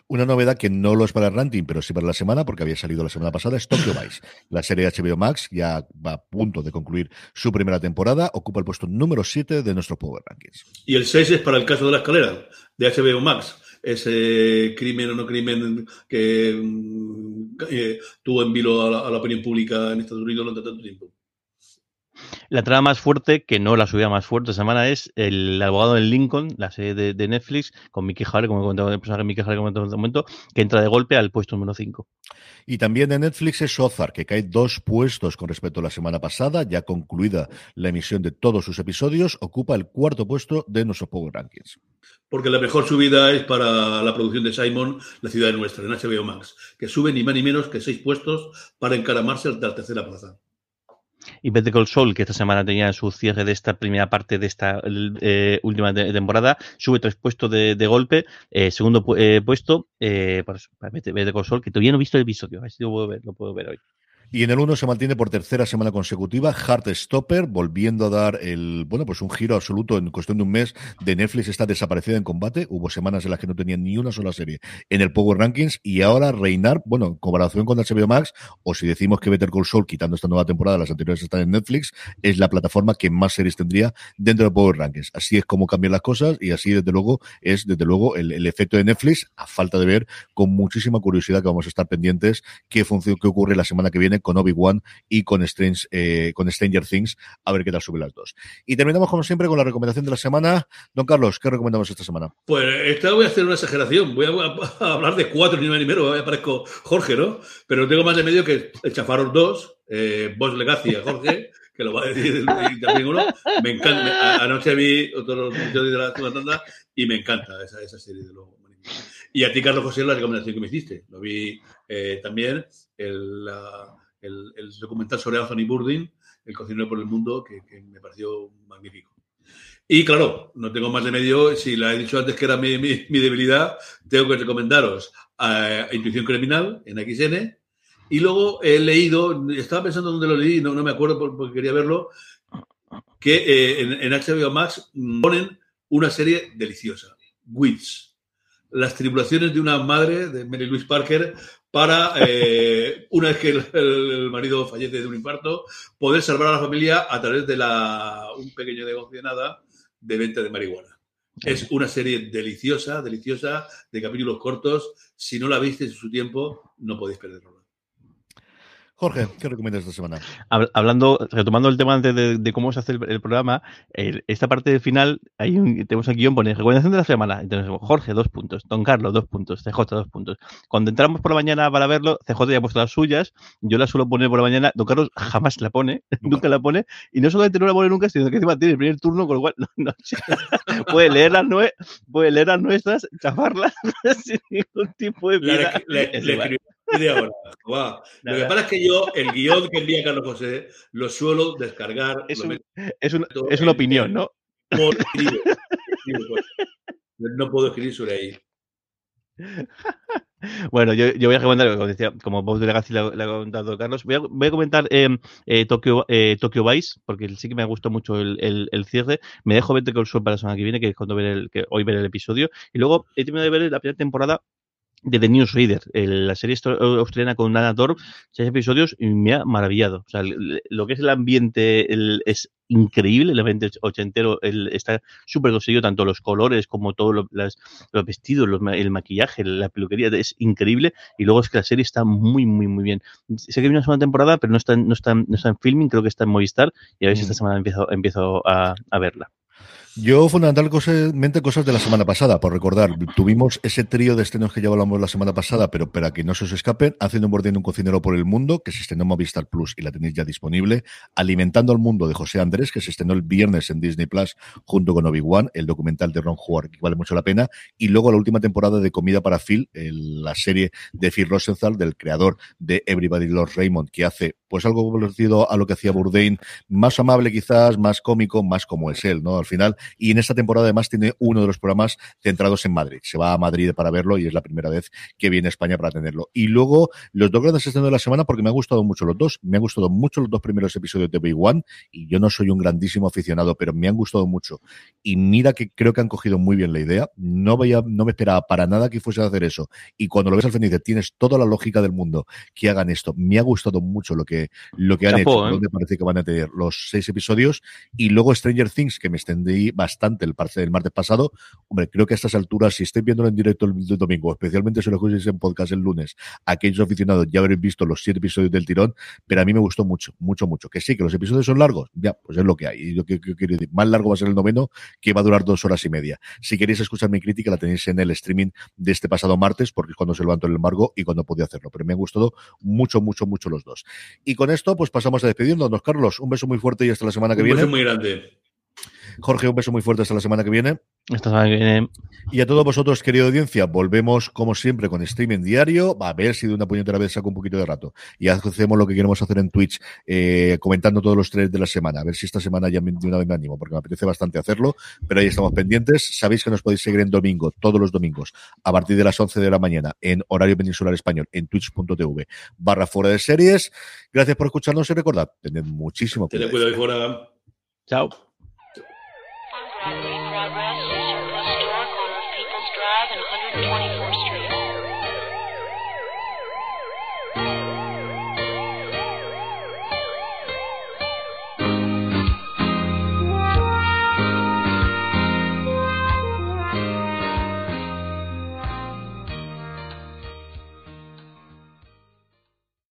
Una novedad que no lo es para el ranking, pero sí para la semana, porque había salido la semana pasada, es Tokyo Vice. La serie HBO Max ya va a punto de concluir su primera temporada, ocupa el puesto número 7 de nuestro Power Rankings. Y el 6 es para el caso de la escalera, de HBO Max ese crimen o no crimen que mm, tuvo en vilo a la, opinión pública en Estados Unidos durante tanto tiempo. La trama más fuerte, que no la subida más fuerte esta semana, es El abogado en Lincoln, la serie de, Netflix, con Mickey Harley, como he comentado el personaje Mickey Harley, como en este momento, que entra de golpe al puesto número 5. Y también de Netflix es Ozark, que cae dos puestos con respecto a la semana pasada, ya concluida la emisión de todos sus episodios, ocupa el cuarto puesto de nuestro Power Rankings. Porque la mejor subida es para la producción de Simon, La ciudad nuestra, en HBO Max, que sube ni más ni menos que seis puestos para encaramarse a la tercera plaza. Y Better Call Saul, que esta semana tenía su cierre de esta primera parte de esta eh, última temporada, sube tres puestos de, golpe. Eh, segundo eh, puesto, para, Better Call que todavía no he visto el episodio, a lo puedo ver, lo puedo ver hoy. Y en el 1 se mantiene por tercera semana consecutiva Heartstopper, volviendo a dar el, bueno, pues un giro absoluto en cuestión de un mes de Netflix está desaparecida en combate. Hubo semanas en las que no tenían ni una sola serie en el Power Rankings y ahora reinar, bueno, en comparación con HBO Max, o si decimos que Better Call Saul, quitando esta nueva temporada, las anteriores están en Netflix, es la plataforma que más series tendría dentro del Power Rankings. Así es como cambian las cosas y así, desde luego, es, desde luego, el, efecto de Netflix, a falta de ver, con muchísima curiosidad que vamos a estar pendientes qué, qué ocurre la semana que viene con Obi-Wan y con, Strange, eh, con Stranger Things, a ver qué tal sube las dos. Y terminamos, como siempre, con la recomendación de la semana. Don Carlos, ¿qué recomendamos esta semana? Pues esta voy a hacer una exageración. Voy a, hablar de cuatro, ni más ni menos. Aparezco Jorge, ¿no? Pero tengo más de medio que el Chafarros 2, eh, Boss a Jorge. que lo va a decir también uno, me encanta. Anoche vi otro episodio de la tanda y me encanta esa, esa serie de los Y a ti, Carlos José, la recomendación que me hiciste. Lo vi eh, también. El, la, el, documental sobre Anthony Bourdain, El cocinero por el mundo, que, me pareció magnífico. Y claro, no tengo más de medio, si la he dicho antes que era mi, debilidad, tengo que recomendaros a, Intuición Criminal en XN. Y luego he leído, estaba pensando dónde lo leí, no, no me acuerdo porque quería verlo, que eh, en, HBO Max ponen una serie deliciosa, Wits. Las tribulaciones de una madre, de Mary Louise Parker, para, eh, una vez que el, marido fallece de un infarto, poder salvar a la familia a través de la, un pequeño negocio de nada de venta de marihuana. Es una serie deliciosa, deliciosa, de capítulos cortos. Si no la viste en su tiempo, no podéis perderlo. Jorge, ¿qué recomiendas esta semana? Hablando, retomando el tema antes de, cómo se hace el, programa, esta parte del final, hay un, tenemos aquí guion, pone recomendación de la semana. Entonces, Jorge, dos puntos. Don Carlos, dos puntos. CJ, dos puntos. Cuando entramos por la mañana para verlo, CJ ya ha puesto las suyas. Yo la suelo poner por la mañana. Don Carlos jamás la pone, nunca la pone. Y no solamente no la pone nunca, sino que encima tiene el primer turno, con lo cual no, puede, leer las puede leer las nuestras, chafarlas sin ningún tipo de vida. Lo que pasa es que yo, el guion que envía Carlos José, lo suelo descargar. Es, es, una opinión, ¿no? no puedo escribir sobre ahí. Bueno, yo, voy a comentar, como decía, como Bob de Legacy le, ha comentado Carlos, voy a, voy a comentar em, eh, Tokyo, eh, Tokyo Vice, porque sí que me ha gustado mucho el, el, cierre. Me dejo ver el Sol para la semana que viene, que es cuando ver el, que hoy ver el episodio. Y luego he terminado de ver la primera temporada de The Newsreader, la serie australiana con Nana Torp, seis episodios y me ha maravillado. O sea, lo que es el ambiente es increíble, el ambiente ochentero está súper conseguido, tanto los colores como todos los vestidos, el maquillaje, la peluquería, es increíble. Y luego es que la serie está muy, muy, muy bien. Sé que viene una segunda temporada, pero no está, no está, no está en filming, creo que está en Movistar y a ver si esta semana empiezo, empiezo a, a verla. Yo, fundamentalmente, cosas de la semana pasada, por recordar. Tuvimos ese trío de estrenos que ya hablamos la semana pasada, pero para que no se os escapen, haciendo un bordén un cocinero por el mundo, que se estrenó en Movistar Plus y la tenéis ya disponible. Alimentando al mundo de José Andrés, que se estrenó el viernes en Disney Plus junto con Obi-Wan, el documental de Ron Howard, que vale mucho la pena. Y luego la última temporada de Comida para Phil, la serie de Phil Rosenthal, del creador de Everybody Loves Raymond, que hace pues algo parecido a lo que hacía Bourdain, más amable quizás, más cómico, más como es él, ¿no? Al final, y en esta temporada además tiene uno de los programas centrados en Madrid. Se va a Madrid para verlo y es la primera vez que viene a España para tenerlo. Y luego los dos grandes estrenos de la semana porque me han gustado mucho los dos. Me han gustado mucho los dos primeros episodios de Big One y yo no soy un grandísimo aficionado, pero me han gustado mucho. Y mira que creo que han cogido muy bien la idea. No veía, no me esperaba para nada que fuese a hacer eso. Y cuando lo ves al final dices, tienes toda la lógica del mundo que hagan esto. Me ha gustado mucho lo que, lo que han hecho, ¿eh? parece que van a tener los seis episodios. Y luego Stranger Things, que me extendí bastante el, del martes pasado. Hombre, creo que a estas alturas, si estáis viéndolo en directo el, domingo, especialmente si lo escucháis en podcast el lunes, aquellos aficionados ya habréis visto los siete episodios del tirón, pero a mí me gustó mucho, mucho, mucho. Que sí, que los episodios son largos, ya, pues es lo que hay. Y yo quiero decir, más largo va a ser el noveno, que va a durar dos horas y media. Si queréis escuchar mi crítica, la tenéis en el streaming de este pasado martes, porque es cuando se levantó el embargo y cuando podía hacerlo. Pero me han gustado mucho, mucho, mucho los dos. Y con esto, pues pasamos a despedirnos. Carlos, un beso muy fuerte y hasta la semana que viene. Un beso muy grande. Jorge, un beso muy fuerte hasta la semana que viene. Esta semana que viene. Y a todos vosotros, querida audiencia, volvemos como siempre con streaming diario. Va a ver si de una puñetera vez saco un poquito de rato. Y hacemos lo que queremos hacer en Twitch, eh, comentando todos los tres de la semana. A ver si esta semana ya de una vez me animo, porque me apetece bastante hacerlo. Pero ahí estamos pendientes. Sabéis que nos podéis seguir en domingo, todos los domingos, a partir de las 11 de la mañana, en horario peninsular español, en twitch.tv barra fuera de series. Gracias por escucharnos y recordad, tened muchísimo cuidado. Tened cuidado fuera. Chao. Daddy.